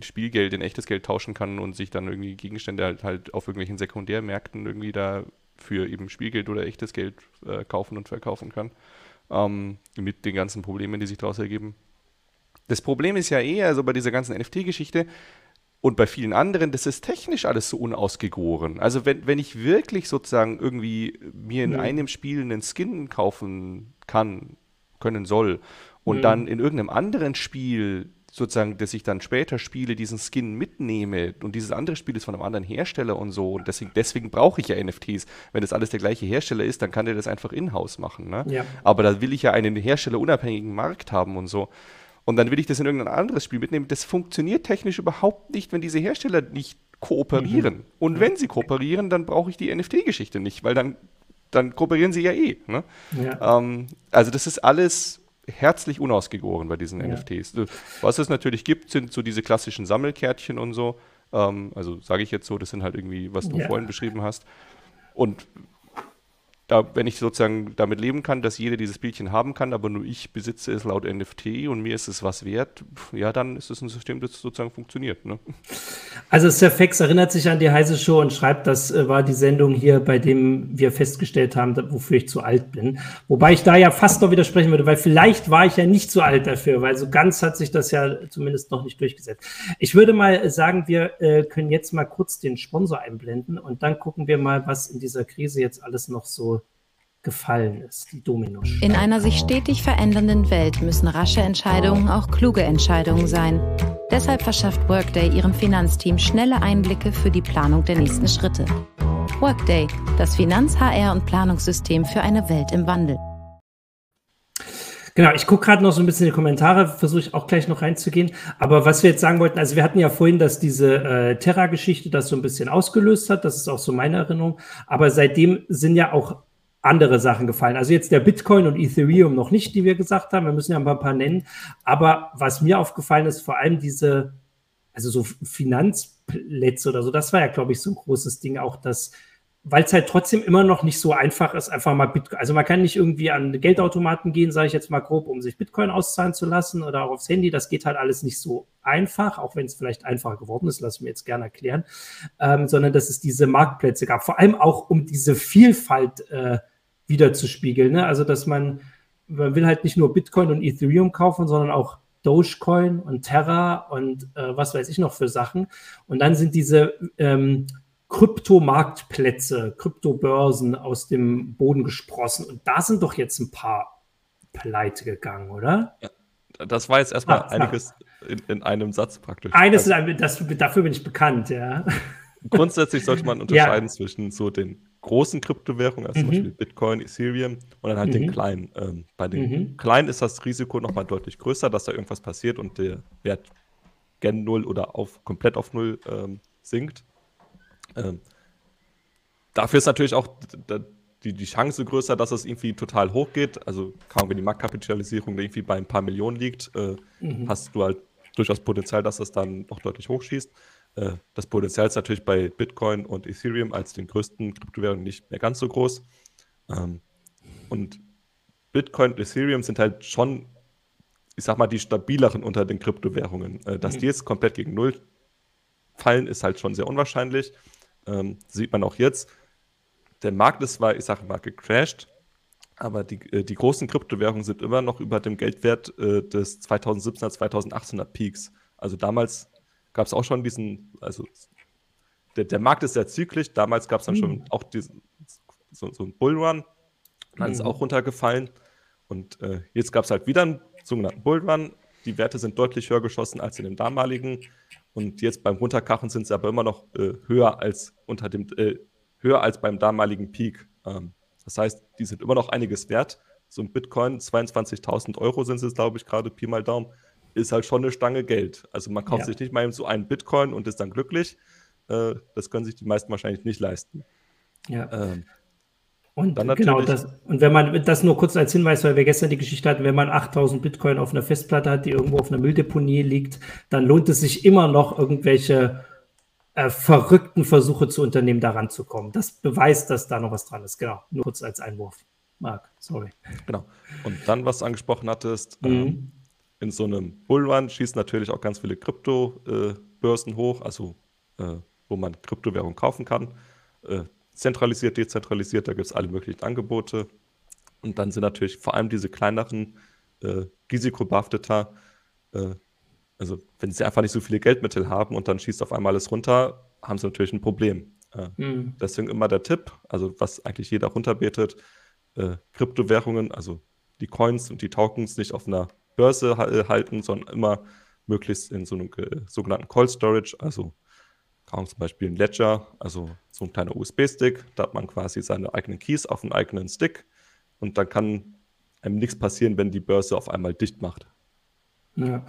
Spielgeld in echtes Geld tauschen kann und sich dann irgendwie Gegenstände halt, halt auf irgendwelchen Sekundärmärkten irgendwie da für eben Spielgeld oder echtes Geld äh, kaufen und verkaufen kann. Ähm, mit den ganzen Problemen, die sich daraus ergeben. Das Problem ist ja eher, also bei dieser ganzen NFT-Geschichte und bei vielen anderen, das ist technisch alles so unausgegoren. Also wenn, wenn ich wirklich sozusagen irgendwie mir in mhm. einem Spiel einen Skin kaufen kann, können soll und mhm. dann in irgendeinem anderen Spiel sozusagen, dass ich dann später spiele, diesen Skin mitnehme und dieses andere Spiel ist von einem anderen Hersteller und so und deswegen, deswegen brauche ich ja NFTs. Wenn das alles der gleiche Hersteller ist, dann kann der das einfach in-house machen. Ne? Ja. Aber da will ich ja einen herstellerunabhängigen Markt haben und so. Und dann will ich das in irgendein anderes Spiel mitnehmen. Das funktioniert technisch überhaupt nicht, wenn diese Hersteller nicht kooperieren. Mhm. Und wenn sie kooperieren, dann brauche ich die NFT-Geschichte nicht, weil dann, dann kooperieren sie ja eh. Ne? Ja. Ähm, also das ist alles herzlich unausgegoren bei diesen ja. NFTs. Was es natürlich gibt, sind so diese klassischen Sammelkärtchen und so. Ähm, also sage ich jetzt so, das sind halt irgendwie, was du ja. vorhin beschrieben hast. Und da, wenn ich sozusagen damit leben kann, dass jeder dieses Bildchen haben kann, aber nur ich besitze es laut NFT und mir ist es was wert, ja, dann ist es ein System, das sozusagen funktioniert. Ne? Also Surfex erinnert sich an die heiße Show und schreibt, das äh, war die Sendung hier, bei dem wir festgestellt haben, wofür ich zu alt bin. Wobei ich da ja fast noch widersprechen würde, weil vielleicht war ich ja nicht zu alt dafür, weil so ganz hat sich das ja zumindest noch nicht durchgesetzt. Ich würde mal sagen, wir äh, können jetzt mal kurz den Sponsor einblenden und dann gucken wir mal, was in dieser Krise jetzt alles noch so gefallen ist, die Dominosteine. In einer sich stetig verändernden Welt müssen rasche Entscheidungen auch kluge Entscheidungen sein. Deshalb verschafft Workday ihrem Finanzteam schnelle Einblicke für die Planung der nächsten Schritte. Workday, das Finanz-, HR- und Planungssystem für eine Welt im Wandel. Genau, ich gucke gerade noch so ein bisschen die Kommentare, versuche ich auch gleich noch reinzugehen. Aber was wir jetzt sagen wollten, also wir hatten ja vorhin, dass diese äh, Terra-Geschichte das so ein bisschen ausgelöst hat, das ist auch so meine Erinnerung. Aber seitdem sind ja auch andere Sachen gefallen. Also jetzt der Bitcoin und Ethereum noch nicht, die wir gesagt haben. Wir müssen ja ein paar, nennen. Aber was mir aufgefallen ist, vor allem diese, also so Finanzplätze oder so, das war ja, glaube ich, so ein großes Ding auch, dass, weil es halt trotzdem immer noch nicht so einfach ist, einfach mal Bitcoin, also man kann nicht irgendwie an Geldautomaten gehen, sage ich jetzt mal grob, um sich Bitcoin auszahlen zu lassen oder auch aufs Handy. Das geht halt alles nicht so einfach, auch wenn es vielleicht einfacher geworden ist, lass mir jetzt gerne erklären, ähm, sondern dass es diese Marktplätze gab. Vor allem auch um diese Vielfalt äh, wiederzuspiegeln. Ne? Also, dass man, man will halt nicht nur Bitcoin und Ethereum kaufen, sondern auch Dogecoin und Terra und äh, was weiß ich noch für Sachen. Und dann sind diese ähm, Kryptomarktplätze, Kryptobörsen aus dem Boden gesprossen. Und da sind doch jetzt ein paar pleite gegangen, oder? Ja, das war jetzt erstmal ah, einiges in, in, einem Satz praktisch. Eines, also, das, dafür bin ich bekannt, ja. Grundsätzlich sollte man <laughs> unterscheiden ja. zwischen so den großen Kryptowährungen, also mhm. zum Beispiel Bitcoin, Ethereum und dann halt mhm. den kleinen. Ähm, bei den mhm. kleinen ist das Risiko nochmal deutlich größer, dass da irgendwas passiert und der Wert gen Null oder auf, komplett auf Null ähm, sinkt. Ähm, dafür ist natürlich auch die, die Chance größer, dass es irgendwie total hoch geht. Also kaum wenn die Marktkapitalisierung irgendwie bei ein paar Millionen liegt, äh, mhm. hast du halt durchaus Potenzial, dass es dann noch deutlich hochschießt. Äh, das Potenzial ist natürlich bei Bitcoin und Ethereum als den größten Kryptowährungen nicht mehr ganz so groß. Ähm, und Bitcoin und Ethereum sind halt schon, ich sag mal, die stabileren unter den Kryptowährungen. Äh, dass mhm. die jetzt komplett gegen Null fallen, ist halt schon sehr unwahrscheinlich. Ähm, sieht man auch jetzt. Der Markt ist zwar, ich sage mal, gecrashed, aber die, äh, die großen Kryptowährungen sind immer noch über dem Geldwert äh, des 2017er, 2018er Peaks. Also damals gab es auch schon diesen, also der, der Markt ist sehr zyklisch. Damals gab es dann mhm. schon auch diesen, so, so einen Bullrun. Dann mhm. ist es auch runtergefallen. Und äh, jetzt gab es halt wieder einen sogenannten Bullrun. Die Werte sind deutlich höher geschossen als in dem damaligen. Und jetzt beim Runterkachen sind sie aber immer noch äh, höher als unter dem äh, höher als beim damaligen Peak. Ähm, das heißt, die sind immer noch einiges wert. So ein Bitcoin, 22.000 Euro sind es, glaube ich, gerade Pi mal Daumen, ist halt schon eine Stange Geld. Also man kauft ja. sich nicht mal eben so einen Bitcoin und ist dann glücklich. Äh, das können sich die meisten wahrscheinlich nicht leisten. Ja. Ähm, und genau das. Und wenn man das nur kurz als Hinweis, weil wir gestern die Geschichte hatten, wenn man 8000 Bitcoin auf einer Festplatte hat, die irgendwo auf einer Mülldeponie liegt, dann lohnt es sich immer noch irgendwelche äh, verrückten Versuche zu unternehmen, daran zu kommen. Das beweist, dass da noch was dran ist. Genau. Nur kurz als Einwurf. Marc, sorry. Genau. Und dann, was du angesprochen hattest, mhm. ähm, in so einem Bullrun schießen natürlich auch ganz viele Kryptobörsen äh, hoch, also äh, wo man Kryptowährung kaufen kann. Äh, zentralisiert, dezentralisiert, da gibt es alle möglichen Angebote. Und dann sind natürlich vor allem diese kleineren, äh, risikobehafteter, äh, also wenn sie einfach nicht so viele Geldmittel haben und dann schießt auf einmal alles runter, haben sie natürlich ein Problem. Äh, mhm. Deswegen immer der Tipp, also was eigentlich jeder runterbetet, äh, Kryptowährungen, also die Coins und die Tokens nicht auf einer Börse halten, sondern immer möglichst in so einem äh, sogenannten Cold Storage, also kann zum Beispiel ein Ledger, also so ein kleiner USB-Stick, da hat man quasi seine eigenen Keys auf einem eigenen Stick und dann kann einem nichts passieren, wenn die Börse auf einmal dicht macht. Ja.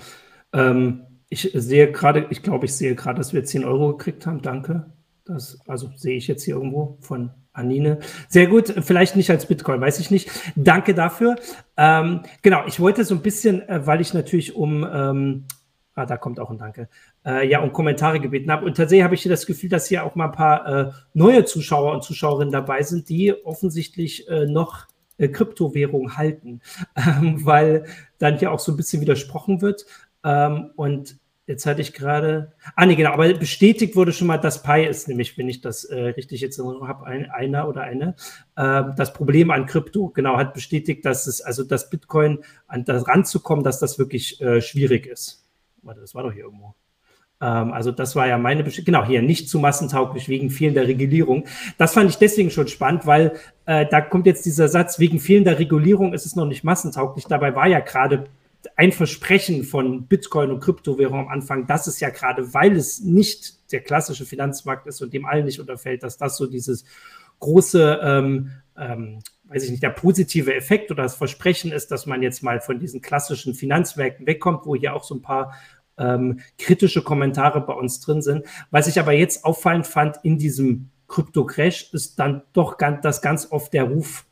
Ähm, ich sehe gerade, ich glaube, ich sehe gerade, dass wir 10 Euro gekriegt haben. Danke. Das, also sehe ich jetzt hier irgendwo von Anine. Sehr gut, vielleicht nicht als Bitcoin, weiß ich nicht. Danke dafür. Ähm, genau, ich wollte so ein bisschen, äh, weil ich natürlich um ähm, Ah, da kommt auch ein Danke. Äh, ja, um Kommentare gebeten habe. Und tatsächlich habe ich das Gefühl, dass hier auch mal ein paar äh, neue Zuschauer und Zuschauerinnen dabei sind, die offensichtlich äh, noch äh, Kryptowährung halten, <laughs> ähm, weil dann hier auch so ein bisschen widersprochen wird. Ähm, und jetzt hatte ich gerade. Ah, nee, genau, aber bestätigt wurde schon mal, dass Pi ist, nämlich, wenn ich das äh, richtig jetzt habe, ein, einer oder eine. Ähm, das Problem an Krypto, genau, hat bestätigt, dass es, also das Bitcoin an das ranzukommen, dass das wirklich äh, schwierig ist. Warte, das war doch hier irgendwo. Ähm, also das war ja meine Bestimmung. Genau, hier nicht zu massentauglich wegen fehlender Regulierung. Das fand ich deswegen schon spannend, weil äh, da kommt jetzt dieser Satz, wegen fehlender Regulierung ist es noch nicht massentauglich. Dabei war ja gerade ein Versprechen von Bitcoin und Kryptowährung am Anfang, dass es ja gerade, weil es nicht der klassische Finanzmarkt ist und dem allen nicht unterfällt, dass das so dieses große ähm, ähm, weiß ich nicht, der positive Effekt oder das Versprechen ist, dass man jetzt mal von diesen klassischen Finanzmärkten wegkommt, wo hier auch so ein paar ähm, kritische Kommentare bei uns drin sind. Was ich aber jetzt auffallend fand in diesem Krypto-Crash, ist dann doch ganz, dass ganz oft der Ruf,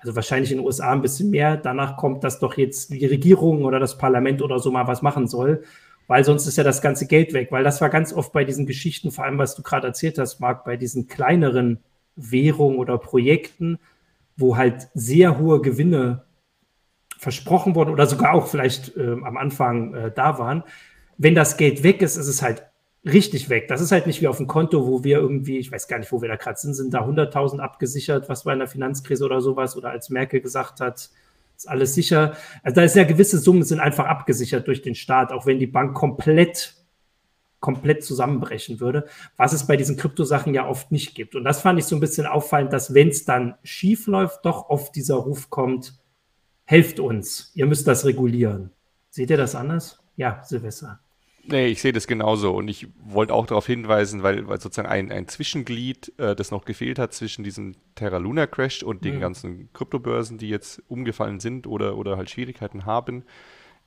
also wahrscheinlich in den USA ein bisschen mehr, danach kommt, dass doch jetzt die Regierung oder das Parlament oder so mal was machen soll, weil sonst ist ja das ganze Geld weg. Weil das war ganz oft bei diesen Geschichten, vor allem was du gerade erzählt hast, Marc, bei diesen kleineren Währungen oder Projekten, wo halt sehr hohe Gewinne versprochen wurden oder sogar auch vielleicht äh, am Anfang äh, da waren. Wenn das Geld weg ist, ist es halt richtig weg. Das ist halt nicht wie auf dem Konto, wo wir irgendwie, ich weiß gar nicht, wo wir da gerade sind, sind da 100.000 abgesichert, was bei einer Finanzkrise oder sowas oder als Merkel gesagt hat, ist alles sicher. Also da ist ja gewisse Summen sind einfach abgesichert durch den Staat, auch wenn die Bank komplett komplett zusammenbrechen würde, was es bei diesen Kryptosachen ja oft nicht gibt. Und das fand ich so ein bisschen auffallend, dass wenn es dann schief läuft, doch oft dieser Ruf kommt, helft uns, ihr müsst das regulieren. Seht ihr das anders? Ja, Silvester. Nee, ich sehe das genauso und ich wollte auch darauf hinweisen, weil, weil sozusagen ein, ein Zwischenglied, äh, das noch gefehlt hat zwischen diesem Terra Luna Crash und den mhm. ganzen Kryptobörsen, die jetzt umgefallen sind oder, oder halt Schwierigkeiten haben,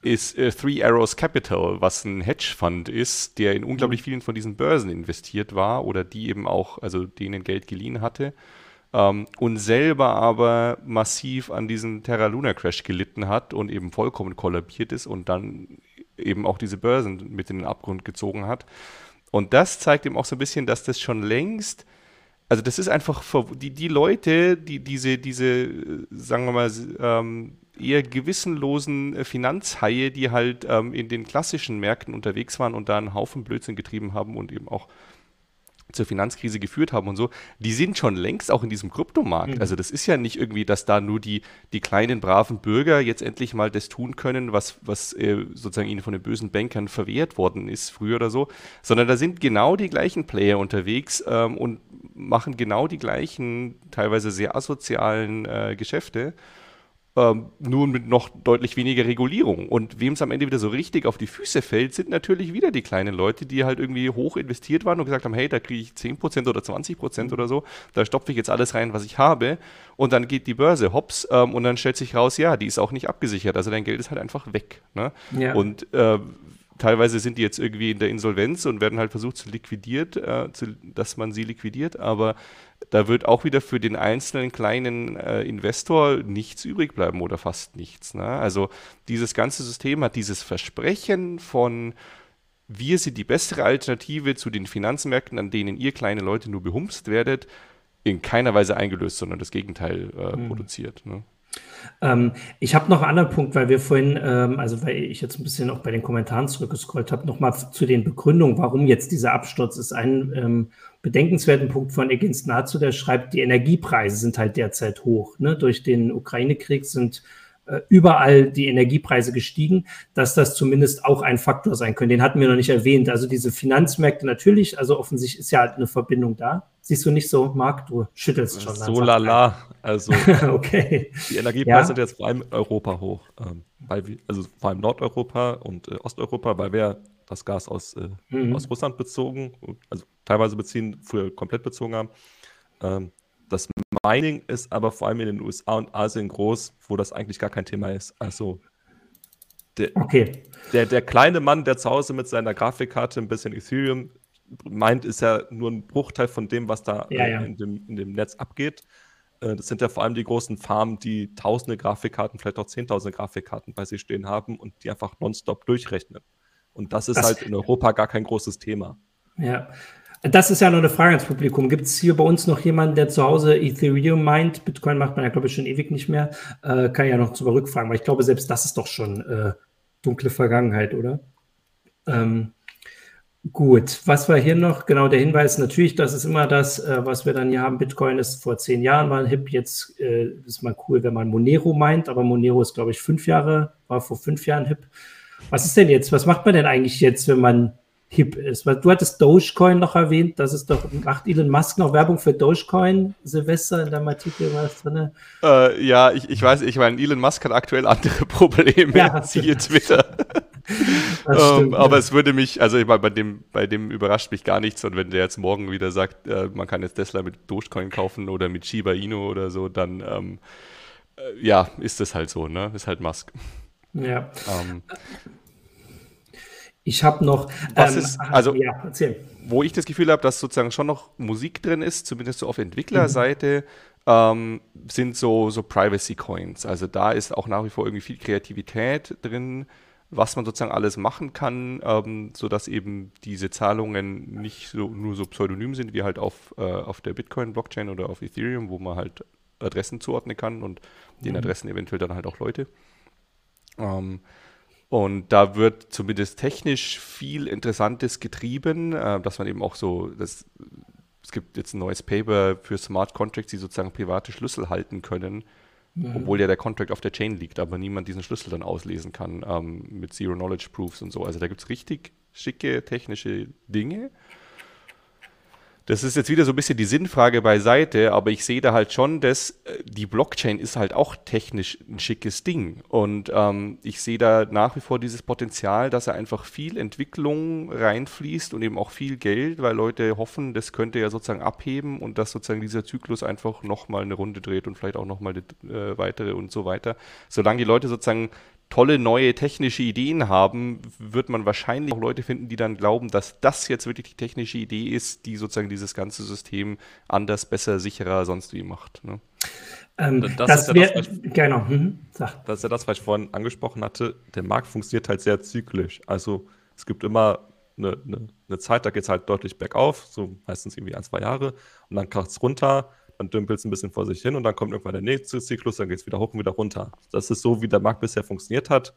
ist äh, Three Arrows Capital, was ein Hedgefonds ist, der in unglaublich mhm. vielen von diesen Börsen investiert war oder die eben auch, also denen Geld geliehen hatte ähm, und selber aber massiv an diesem Terra Luna Crash gelitten hat und eben vollkommen kollabiert ist und dann eben auch diese Börsen mit in den Abgrund gezogen hat. Und das zeigt eben auch so ein bisschen, dass das schon längst also das ist einfach die, die Leute, die diese, diese, sagen wir mal, ähm, eher gewissenlosen Finanzhaie, die halt ähm, in den klassischen Märkten unterwegs waren und da einen Haufen Blödsinn getrieben haben und eben auch zur Finanzkrise geführt haben und so, die sind schon längst auch in diesem Kryptomarkt. Mhm. Also das ist ja nicht irgendwie, dass da nur die, die kleinen, braven Bürger jetzt endlich mal das tun können, was, was äh, sozusagen ihnen von den bösen Bankern verwehrt worden ist früher oder so, sondern da sind genau die gleichen Player unterwegs ähm, und machen genau die gleichen, teilweise sehr asozialen äh, Geschäfte ähm, nur mit noch deutlich weniger Regulierung. Und wem es am Ende wieder so richtig auf die Füße fällt, sind natürlich wieder die kleinen Leute, die halt irgendwie hoch investiert waren und gesagt haben, hey, da kriege ich 10% oder 20% oder so, da stopfe ich jetzt alles rein, was ich habe. Und dann geht die Börse hops ähm, und dann stellt sich raus, ja, die ist auch nicht abgesichert. Also dein Geld ist halt einfach weg. Ne? Ja. Und äh, teilweise sind die jetzt irgendwie in der Insolvenz und werden halt versucht zu liquidiert, äh, zu, dass man sie liquidiert, aber da wird auch wieder für den einzelnen kleinen äh, Investor nichts übrig bleiben oder fast nichts. Ne? Also dieses ganze System hat dieses Versprechen von wir sind die bessere Alternative zu den Finanzmärkten, an denen ihr kleine Leute nur behumst werdet, in keiner Weise eingelöst, sondern das Gegenteil äh, mhm. produziert. Ne? Ähm, ich habe noch einen anderen Punkt, weil wir vorhin, ähm, also weil ich jetzt ein bisschen auch bei den Kommentaren zurückgescrollt habe, nochmal zu den Begründungen, warum jetzt dieser Absturz ist. Ein ähm, bedenkenswerten Punkt von Against Nazu, der schreibt, die Energiepreise sind halt derzeit hoch. Ne? Durch den Ukraine-Krieg sind äh, überall die Energiepreise gestiegen, dass das zumindest auch ein Faktor sein könnte. Den hatten wir noch nicht erwähnt. Also diese Finanzmärkte natürlich, also offensichtlich ist ja halt eine Verbindung da. Siehst du nicht so, Marc? Du schüttelst schon. So lala. Also <laughs> okay. die Energiepreise ja. sind jetzt vor allem Europa hoch. Ähm, weil wir, also vor allem Nordeuropa und äh, Osteuropa, weil wir das Gas aus, äh, mhm. aus Russland bezogen, also teilweise beziehen, früher komplett bezogen haben. Ähm, das Mining ist aber vor allem in den USA und Asien groß, wo das eigentlich gar kein Thema ist. Also der, okay. der, der kleine Mann, der zu Hause mit seiner Grafikkarte ein bisschen Ethereum meint, ist ja nur ein Bruchteil von dem, was da ja, ja. In, dem, in, dem, Netz abgeht. Äh, das sind ja vor allem die großen Farmen, die tausende Grafikkarten, vielleicht auch zehntausende Grafikkarten bei sich stehen haben und die einfach nonstop durchrechnen. Und das ist das, halt in Europa gar kein großes Thema. Ja, das ist ja noch eine Frage ans Publikum. Gibt es hier bei uns noch jemanden, der zu Hause Ethereum meint? Bitcoin macht man ja, glaube ich, schon ewig nicht mehr. Äh, kann ja noch zurückfragen, weil ich glaube, selbst das ist doch schon äh, dunkle Vergangenheit, oder? Ähm, gut, was war hier noch? Genau, der Hinweis natürlich, das ist immer das, äh, was wir dann hier haben. Bitcoin ist vor zehn Jahren mal hip, jetzt äh, ist mal cool, wenn man Monero meint, aber Monero ist, glaube ich, fünf Jahre, war vor fünf Jahren hip. Was ist denn jetzt? Was macht man denn eigentlich jetzt, wenn man hip ist. Weil du hattest Dogecoin noch erwähnt, das ist doch, macht Elon Musk noch Werbung für Dogecoin, Silvester, in deinem Artikel war das drin? Äh, ja, ich, ich weiß, ich meine, Elon Musk hat aktuell andere <laughs> Probleme, ja, siehe Twitter. <laughs> ähm, stimmt, aber ja. es würde mich, also ich meine, bei dem, bei dem überrascht mich gar nichts und wenn der jetzt morgen wieder sagt, äh, man kann jetzt Tesla mit Dogecoin kaufen oder mit Shiba Inu oder so, dann ähm, äh, ja, ist das halt so, ne? Ist halt Musk. Ja. Ähm, ich habe noch. Was ähm, ist, also, ja, erzähl. Wo ich das Gefühl habe, dass sozusagen schon noch Musik drin ist, zumindest so auf Entwicklerseite, mhm. ähm, sind so, so Privacy Coins. Also da ist auch nach wie vor irgendwie viel Kreativität drin, was man sozusagen alles machen kann, ähm, sodass eben diese Zahlungen nicht so, nur so pseudonym sind, wie halt auf, äh, auf der Bitcoin-Blockchain oder auf Ethereum, wo man halt Adressen zuordnen kann und den mhm. Adressen eventuell dann halt auch Leute. Ähm, und da wird zumindest technisch viel Interessantes getrieben, äh, dass man eben auch so, das, es gibt jetzt ein neues Paper für Smart Contracts, die sozusagen private Schlüssel halten können, mhm. obwohl ja der Contract auf der Chain liegt, aber niemand diesen Schlüssel dann auslesen kann ähm, mit Zero Knowledge Proofs und so. Also da gibt es richtig schicke technische Dinge. Das ist jetzt wieder so ein bisschen die Sinnfrage beiseite, aber ich sehe da halt schon, dass äh, die Blockchain ist halt auch technisch ein schickes Ding. Und ähm, ich sehe da nach wie vor dieses Potenzial, dass da einfach viel Entwicklung reinfließt und eben auch viel Geld, weil Leute hoffen, das könnte ja sozusagen abheben und dass sozusagen dieser Zyklus einfach nochmal eine Runde dreht und vielleicht auch nochmal eine äh, weitere und so weiter. Solange die Leute sozusagen tolle neue technische Ideen haben, wird man wahrscheinlich auch Leute finden, die dann glauben, dass das jetzt wirklich die technische Idee ist, die sozusagen dieses ganze System anders, besser, sicherer, sonst wie macht. Ne? Ähm, das, das, ist ja das, ich, genau. Mhm. das ist ja das, was ich vorhin angesprochen hatte. Der Markt funktioniert halt sehr zyklisch. Also es gibt immer eine, eine, eine Zeit, da geht es halt deutlich bergauf, so meistens irgendwie ein, zwei Jahre, und dann kracht es runter, dann dümpelt es ein bisschen vor sich hin und dann kommt irgendwann der nächste Zyklus, dann geht es wieder hoch und wieder runter. Das ist so, wie der Markt bisher funktioniert hat.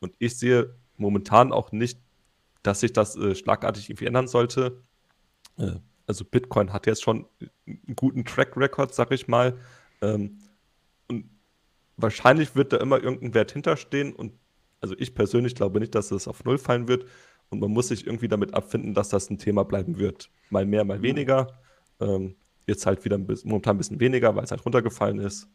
Und ich sehe momentan auch nicht, dass sich das äh, schlagartig irgendwie ändern sollte. Äh, also Bitcoin hat jetzt schon einen guten Track Record, sag ich mal. Ähm, und wahrscheinlich wird da immer irgendein Wert hinterstehen und also ich persönlich glaube nicht, dass es auf Null fallen wird. Und man muss sich irgendwie damit abfinden, dass das ein Thema bleiben wird. Mal mehr, mal weniger. Ähm, jetzt halt wieder ein bisschen, momentan ein bisschen weniger, weil es halt runtergefallen ist.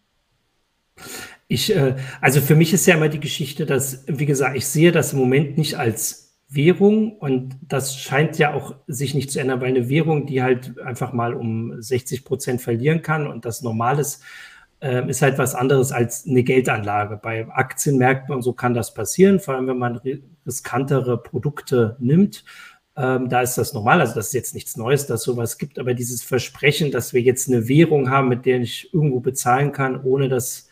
Ich, äh, also für mich ist ja immer die Geschichte, dass, wie gesagt, ich sehe das im Moment nicht als Währung und das scheint ja auch sich nicht zu ändern, weil eine Währung, die halt einfach mal um 60 Prozent verlieren kann und das Normales äh, ist halt was anderes als eine Geldanlage. Bei Aktienmärkten und so kann das passieren, vor allem wenn man riskantere Produkte nimmt. Ähm, da ist das normal, also das ist jetzt nichts Neues, dass sowas gibt, aber dieses Versprechen, dass wir jetzt eine Währung haben, mit der ich irgendwo bezahlen kann, ohne dass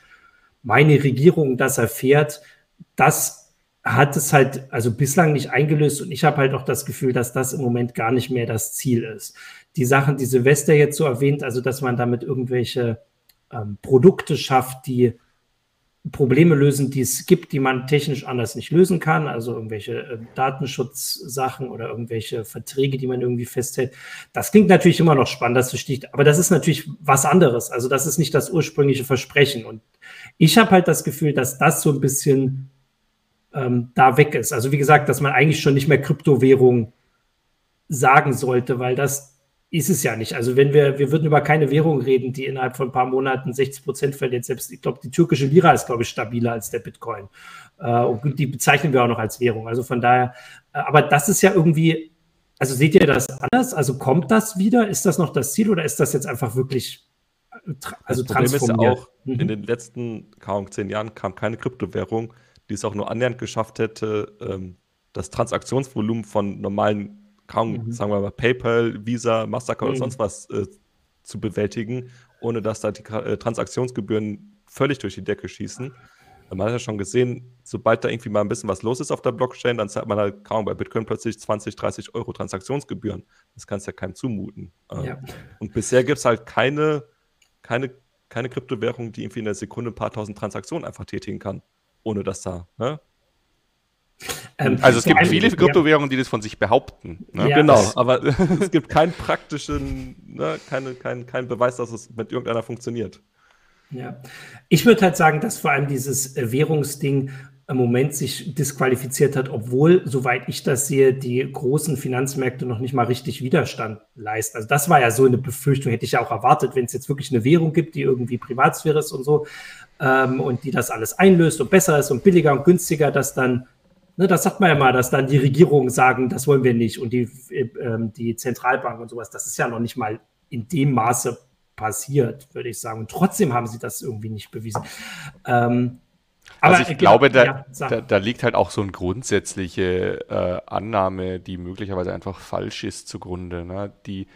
meine Regierung das erfährt, das hat es halt also bislang nicht eingelöst. Und ich habe halt auch das Gefühl, dass das im Moment gar nicht mehr das Ziel ist. Die Sachen, die Silvester jetzt so erwähnt, also dass man damit irgendwelche ähm, Produkte schafft, die Probleme lösen, die es gibt, die man technisch anders nicht lösen kann, also irgendwelche äh, Datenschutzsachen oder irgendwelche Verträge, die man irgendwie festhält. Das klingt natürlich immer noch spannend, das verstehe ich, aber das ist natürlich was anderes. Also das ist nicht das ursprüngliche Versprechen. Und ich habe halt das Gefühl, dass das so ein bisschen ähm, da weg ist. Also wie gesagt, dass man eigentlich schon nicht mehr Kryptowährung sagen sollte, weil das ist es ja nicht. Also wenn wir, wir würden über keine Währung reden, die innerhalb von ein paar Monaten 60 Prozent verliert. Selbst, ich glaube, die türkische Lira ist, glaube ich, stabiler als der Bitcoin. Äh, und die bezeichnen wir auch noch als Währung. Also von daher, äh, aber das ist ja irgendwie, also seht ihr das anders? Also kommt das wieder? Ist das noch das Ziel oder ist das jetzt einfach wirklich äh, also das Problem ist ja auch, mhm. in den letzten kaum zehn Jahren kam keine Kryptowährung, die es auch nur annähernd geschafft hätte, ähm, das Transaktionsvolumen von normalen kaum, mhm. sagen wir mal, PayPal, Visa, Mastercard mhm. oder sonst was äh, zu bewältigen, ohne dass da die äh, Transaktionsgebühren völlig durch die Decke schießen. Man hat ja schon gesehen, sobald da irgendwie mal ein bisschen was los ist auf der Blockchain, dann zahlt man halt kaum bei Bitcoin plötzlich 20, 30 Euro Transaktionsgebühren. Das kannst ja keinem zumuten. Ähm, ja. Und bisher gibt es halt keine, keine, keine Kryptowährung, die irgendwie in der Sekunde ein paar tausend Transaktionen einfach tätigen kann, ohne dass da ne, ähm, also es gibt viele Kryptowährungen, die das von sich behaupten. Ne? Ja, genau, aber <laughs> es gibt keinen praktischen, ne, keine, kein, kein Beweis, dass es mit irgendeiner funktioniert. Ja, ich würde halt sagen, dass vor allem dieses äh, Währungsding im Moment sich disqualifiziert hat, obwohl, soweit ich das sehe, die großen Finanzmärkte noch nicht mal richtig Widerstand leisten. Also das war ja so eine Befürchtung, hätte ich ja auch erwartet, wenn es jetzt wirklich eine Währung gibt, die irgendwie Privatsphäre ist und so, ähm, und die das alles einlöst und besser ist und billiger und günstiger, dass dann Ne, das sagt man ja mal, dass dann die Regierungen sagen, das wollen wir nicht und die, äh, die Zentralbank und sowas. Das ist ja noch nicht mal in dem Maße passiert, würde ich sagen. Und trotzdem haben sie das irgendwie nicht bewiesen. Ähm, also ich glaube, da, ja, da, da, liegt halt auch so eine grundsätzliche äh, Annahme, die möglicherweise einfach falsch ist zugrunde. Ne? Die,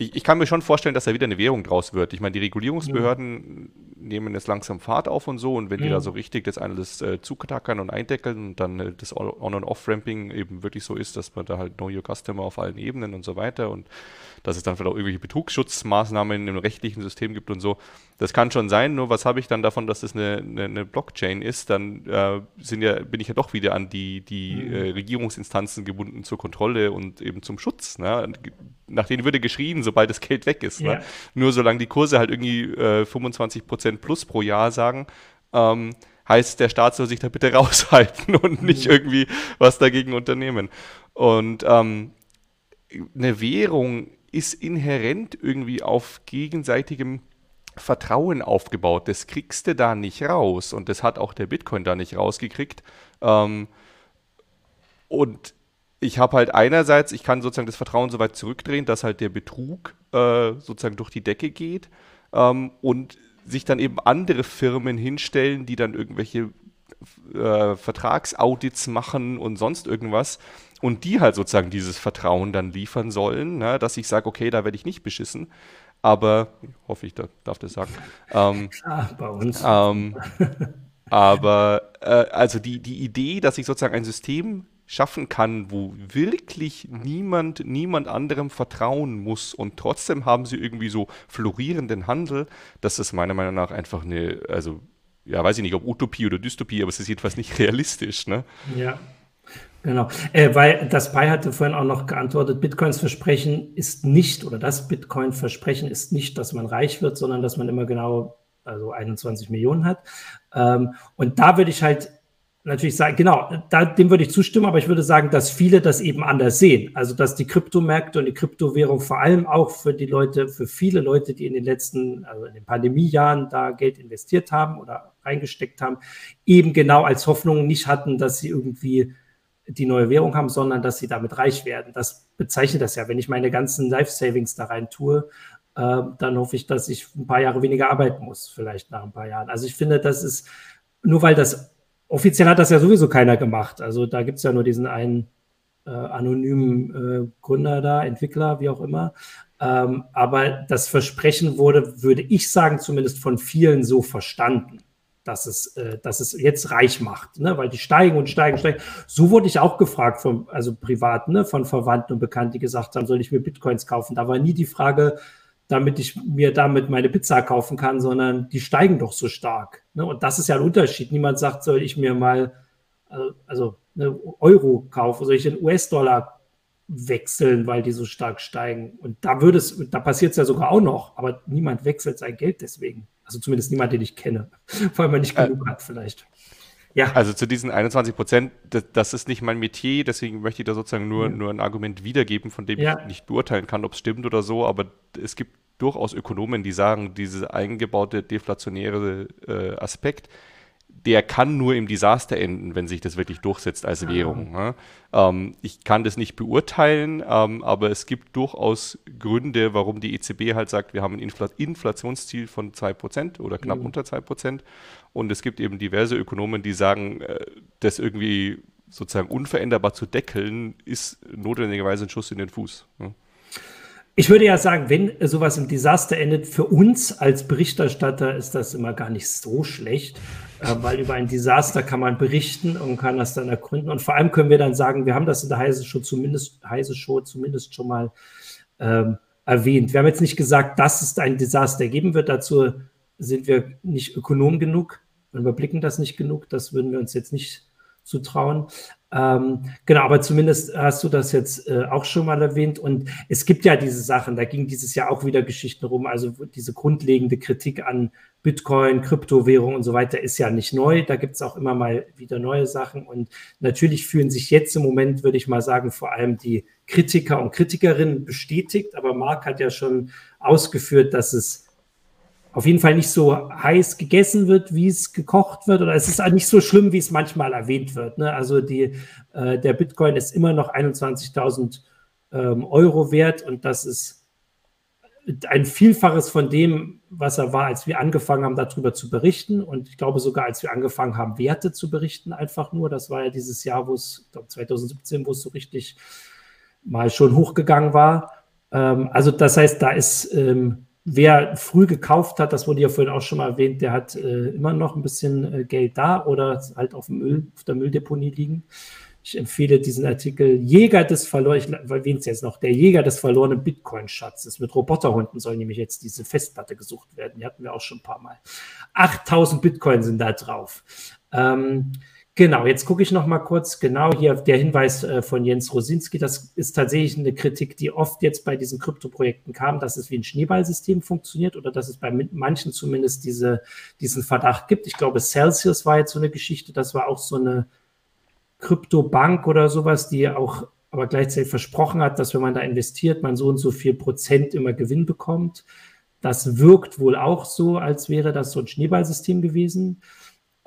ich, ich, kann mir schon vorstellen, dass da wieder eine Währung draus wird. Ich meine, die Regulierungsbehörden mhm. nehmen jetzt langsam Fahrt auf und so. Und wenn mhm. die da so richtig das alles äh, zukatackern und eindeckeln und dann äh, das On- und Off-Ramping eben wirklich so ist, dass man da halt Know Your Customer auf allen Ebenen und so weiter und dass es dann vielleicht auch irgendwelche Betrugsschutzmaßnahmen im rechtlichen System gibt und so. Das kann schon sein, nur was habe ich dann davon, dass das eine, eine, eine Blockchain ist? Dann äh, sind ja, bin ich ja doch wieder an die, die mhm. äh, Regierungsinstanzen gebunden zur Kontrolle und eben zum Schutz. Ne? Nach denen würde geschrien, sobald das Geld weg ist. Ne? Ja. Ne? Nur solange die Kurse halt irgendwie äh, 25% plus pro Jahr sagen, ähm, heißt, der Staat soll sich da bitte <laughs> raushalten und nicht mhm. irgendwie was dagegen unternehmen. Und ähm, eine Währung ist inhärent irgendwie auf gegenseitigem Vertrauen aufgebaut. Das kriegst du da nicht raus. Und das hat auch der Bitcoin da nicht rausgekriegt. Ähm, und ich habe halt einerseits, ich kann sozusagen das Vertrauen so weit zurückdrehen, dass halt der Betrug äh, sozusagen durch die Decke geht ähm, und sich dann eben andere Firmen hinstellen, die dann irgendwelche äh, Vertragsaudits machen und sonst irgendwas und die halt sozusagen dieses Vertrauen dann liefern sollen, ne, dass ich sage, okay, da werde ich nicht beschissen. Aber, hoffe ich, da darf das sagen. Ähm, <laughs> Klar, bei uns. Ähm, aber, äh, also die, die Idee, dass ich sozusagen ein System schaffen kann, wo wirklich niemand, niemand anderem vertrauen muss und trotzdem haben sie irgendwie so florierenden Handel, das ist meiner Meinung nach einfach eine, also ja, weiß ich nicht, ob Utopie oder Dystopie, aber es ist jedenfalls nicht <laughs> realistisch, ne? Ja. Genau, äh, weil das Pi hatte vorhin auch noch geantwortet, Bitcoins Versprechen ist nicht, oder das Bitcoin-Versprechen ist nicht, dass man reich wird, sondern dass man immer genau, also 21 Millionen hat. Ähm, und da würde ich halt natürlich sagen, genau, da, dem würde ich zustimmen, aber ich würde sagen, dass viele das eben anders sehen. Also, dass die Kryptomärkte und die Kryptowährung vor allem auch für die Leute, für viele Leute, die in den letzten, also in den Pandemiejahren da Geld investiert haben oder reingesteckt haben, eben genau als Hoffnung nicht hatten, dass sie irgendwie die neue Währung haben, sondern dass sie damit reich werden. Das bezeichnet das ja. Wenn ich meine ganzen Life Savings da rein tue, äh, dann hoffe ich, dass ich ein paar Jahre weniger arbeiten muss, vielleicht nach ein paar Jahren. Also ich finde, das ist, nur weil das offiziell hat das ja sowieso keiner gemacht. Also da gibt es ja nur diesen einen äh, anonymen äh, Gründer da, Entwickler, wie auch immer. Ähm, aber das Versprechen wurde, würde ich sagen, zumindest von vielen so verstanden, dass es, äh, dass es jetzt reich macht, ne? weil die steigen und steigen steigen. So wurde ich auch gefragt, von, also privat, ne? von Verwandten und Bekannten, die gesagt haben, soll ich mir Bitcoins kaufen? Da war nie die Frage, damit ich mir damit meine Pizza kaufen kann, sondern die steigen doch so stark. Ne? Und das ist ja ein Unterschied. Niemand sagt, soll ich mir mal also, also eine Euro kaufen, soll ich den US-Dollar wechseln, weil die so stark steigen. Und da würde es, da passiert es ja sogar auch noch, aber niemand wechselt sein Geld deswegen. Also zumindest niemand, den ich kenne, <laughs> weil man nicht genug äh, hat vielleicht. Ja. Also zu diesen 21 Prozent, das, das, ist nicht mein Metier, deswegen möchte ich da sozusagen nur, ja. nur ein Argument wiedergeben, von dem ja. ich nicht beurteilen kann, ob es stimmt oder so, aber es gibt durchaus Ökonomen, die sagen, dieser eingebaute deflationäre äh, Aspekt, der kann nur im Desaster enden, wenn sich das wirklich durchsetzt als Währung. Ja. Ähm, ich kann das nicht beurteilen, ähm, aber es gibt durchaus Gründe, warum die EZB halt sagt, wir haben ein Infl Inflationsziel von 2% oder knapp mhm. unter 2%. Und es gibt eben diverse Ökonomen, die sagen, äh, das irgendwie sozusagen unveränderbar zu deckeln, ist notwendigerweise ein Schuss in den Fuß. Ja. Ich würde ja sagen, wenn sowas im Desaster endet, für uns als Berichterstatter ist das immer gar nicht so schlecht, äh, weil über ein Desaster kann man berichten und kann das dann ergründen. Und vor allem können wir dann sagen, wir haben das in der Heise Show zumindest, Heise Show zumindest schon mal ähm, erwähnt. Wir haben jetzt nicht gesagt, dass es ein Desaster geben wird. Dazu sind wir nicht ökonom genug und überblicken das nicht genug. Das würden wir uns jetzt nicht zutrauen. Ähm, genau, aber zumindest hast du das jetzt äh, auch schon mal erwähnt. Und es gibt ja diese Sachen, da ging dieses Jahr auch wieder Geschichten rum. Also diese grundlegende Kritik an Bitcoin, Kryptowährung und so weiter ist ja nicht neu. Da gibt es auch immer mal wieder neue Sachen. Und natürlich fühlen sich jetzt im Moment, würde ich mal sagen, vor allem die Kritiker und Kritikerinnen bestätigt. Aber Marc hat ja schon ausgeführt, dass es auf jeden Fall nicht so heiß gegessen wird, wie es gekocht wird, oder es ist nicht so schlimm, wie es manchmal erwähnt wird. Ne? Also die, äh, der Bitcoin ist immer noch 21.000 ähm, Euro wert und das ist ein Vielfaches von dem, was er war, als wir angefangen haben, darüber zu berichten. Und ich glaube sogar, als wir angefangen haben, Werte zu berichten, einfach nur. Das war ja dieses Jahr, wo es, ich glaube 2017, wo es so richtig mal schon hochgegangen war. Ähm, also das heißt, da ist ähm, wer früh gekauft hat, das wurde ja vorhin auch schon mal erwähnt, der hat äh, immer noch ein bisschen äh, Geld da oder halt auf, Müll, auf der Mülldeponie liegen. Ich empfehle diesen Artikel Jäger des verlorenen, es jetzt noch, der Jäger des verlorenen Bitcoin-Schatzes. Mit Roboterhunden soll nämlich jetzt diese Festplatte gesucht werden. Die hatten wir auch schon ein paar Mal. 8000 Bitcoin sind da drauf. Ähm, Genau, jetzt gucke ich noch mal kurz. Genau hier der Hinweis äh, von Jens Rosinski. Das ist tatsächlich eine Kritik, die oft jetzt bei diesen Kryptoprojekten kam, dass es wie ein Schneeballsystem funktioniert oder dass es bei manchen zumindest diese, diesen Verdacht gibt. Ich glaube, Celsius war jetzt so eine Geschichte. Das war auch so eine Kryptobank oder sowas, die auch aber gleichzeitig versprochen hat, dass wenn man da investiert, man so und so viel Prozent immer Gewinn bekommt. Das wirkt wohl auch so, als wäre das so ein Schneeballsystem gewesen.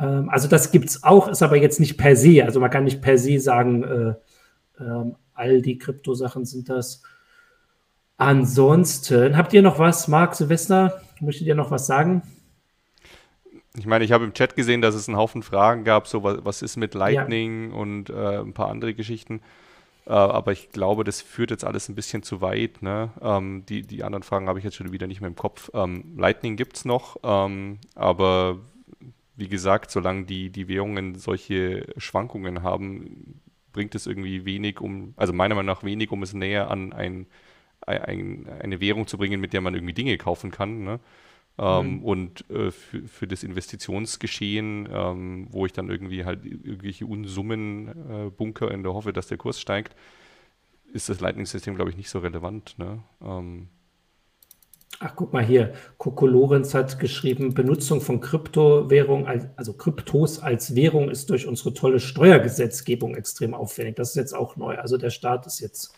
Ähm, also das gibt es auch, ist aber jetzt nicht per se. Also man kann nicht per se sagen, äh, äh, all die Kryptosachen sind das. Ansonsten, habt ihr noch was, Marc, Silvester? Möchtet ihr noch was sagen? Ich meine, ich habe im Chat gesehen, dass es einen Haufen Fragen gab, so was, was ist mit Lightning ja. und äh, ein paar andere Geschichten. Äh, aber ich glaube, das führt jetzt alles ein bisschen zu weit. Ne? Ähm, die, die anderen Fragen habe ich jetzt schon wieder nicht mehr im Kopf. Ähm, Lightning gibt es noch, ähm, aber wie gesagt, solange die, die Währungen solche Schwankungen haben, bringt es irgendwie wenig, um, also meiner Meinung nach wenig, um es näher an ein, ein, eine Währung zu bringen, mit der man irgendwie Dinge kaufen kann. Ne? Ähm, mhm. Und äh, für, für das Investitionsgeschehen, ähm, wo ich dann irgendwie halt irgendwelche Unsummen äh, bunker in der Hoffe, dass der Kurs steigt, ist das Lightning-System, glaube ich, nicht so relevant. Ne? Ähm, Ach, guck mal hier. Coco Lorenz hat geschrieben, Benutzung von Kryptowährung, also Kryptos als Währung ist durch unsere tolle Steuergesetzgebung extrem aufwendig. Das ist jetzt auch neu. Also der Staat ist jetzt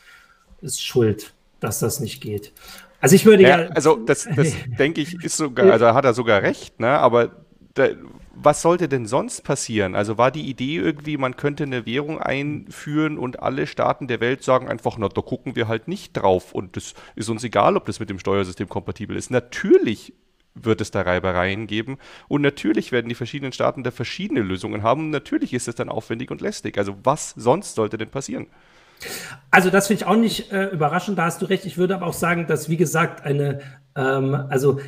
ist schuld, dass das nicht geht. Also ich würde ja. ja also das, das <laughs> denke ich, ist sogar, also hat er sogar recht, ne? Aber da, was sollte denn sonst passieren? Also war die Idee irgendwie, man könnte eine Währung einführen und alle Staaten der Welt sagen einfach, na, da gucken wir halt nicht drauf und das ist uns egal, ob das mit dem Steuersystem kompatibel ist. Natürlich wird es da Reibereien geben und natürlich werden die verschiedenen Staaten da verschiedene Lösungen haben natürlich ist es dann aufwendig und lästig. Also was sonst sollte denn passieren? Also das finde ich auch nicht äh, überraschend, da hast du recht. Ich würde aber auch sagen, dass, wie gesagt, eine, ähm, also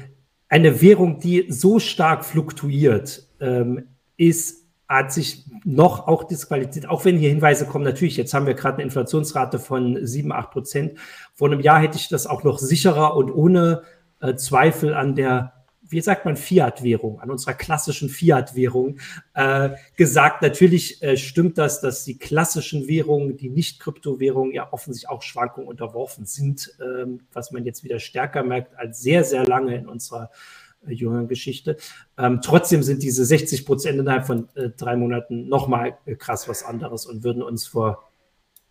eine Währung, die so stark fluktuiert, ähm, ist, hat sich noch auch disqualifiziert, auch wenn hier Hinweise kommen, natürlich, jetzt haben wir gerade eine Inflationsrate von 7, 8 Prozent. Vor einem Jahr hätte ich das auch noch sicherer und ohne äh, Zweifel an der wie sagt man, Fiat-Währung, an unserer klassischen Fiat-Währung äh, gesagt. Natürlich äh, stimmt das, dass die klassischen Währungen, die nicht Kryptowährungen, ja offensichtlich auch Schwankungen unterworfen sind, ähm, was man jetzt wieder stärker merkt als sehr, sehr lange in unserer jüngeren Geschichte. Ähm, trotzdem sind diese 60 Prozent innerhalb von äh, drei Monaten nochmal äh, krass was anderes und würden uns vor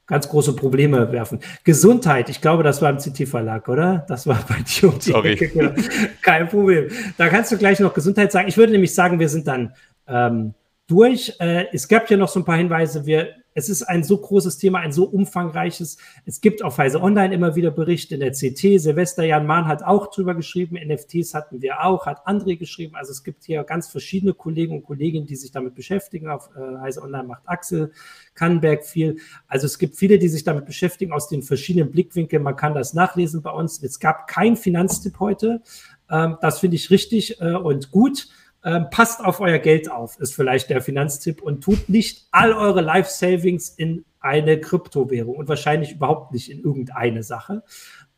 ganz große Probleme werfen. Gesundheit, ich glaube, das war im CT-Verlag, oder? Das war bei dir um die Sorry. Ecke. <laughs> Kein Problem. Da kannst du gleich noch Gesundheit sagen. Ich würde nämlich sagen, wir sind dann ähm, durch. Äh, es gab ja noch so ein paar Hinweise. Wir es ist ein so großes Thema, ein so umfangreiches. Es gibt auf Heise Online immer wieder Berichte in der CT. Silvester Jan Mahn hat auch drüber geschrieben. NFTs hatten wir auch, hat André geschrieben. Also es gibt hier ganz verschiedene Kollegen und Kolleginnen, die sich damit beschäftigen. Auf äh, Heise Online macht Axel Kannenberg viel. Also es gibt viele, die sich damit beschäftigen aus den verschiedenen Blickwinkeln. Man kann das nachlesen bei uns. Es gab kein Finanztipp heute. Ähm, das finde ich richtig äh, und gut. Ähm, passt auf euer Geld auf, ist vielleicht der Finanztipp und tut nicht all eure Life Savings in eine Kryptowährung und wahrscheinlich überhaupt nicht in irgendeine Sache.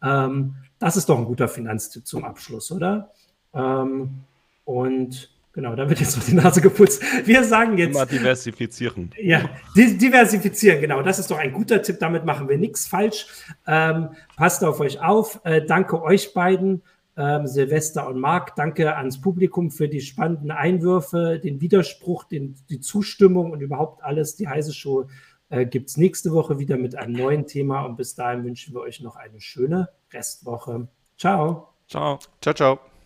Ähm, das ist doch ein guter Finanztipp zum Abschluss, oder? Ähm, und genau, da wird jetzt noch die Nase geputzt. Wir sagen jetzt. Immer diversifizieren. Ja, diversifizieren, genau. Das ist doch ein guter Tipp. Damit machen wir nichts falsch. Ähm, passt auf euch auf. Äh, danke euch beiden ähm, Silvester und Marc. Danke ans Publikum für die spannenden Einwürfe, den Widerspruch, den, die Zustimmung und überhaupt alles. Die heiße Show äh, gibt es nächste Woche wieder mit einem neuen Thema und bis dahin wünschen wir euch noch eine schöne Restwoche. Ciao. Ciao. Ciao, ciao.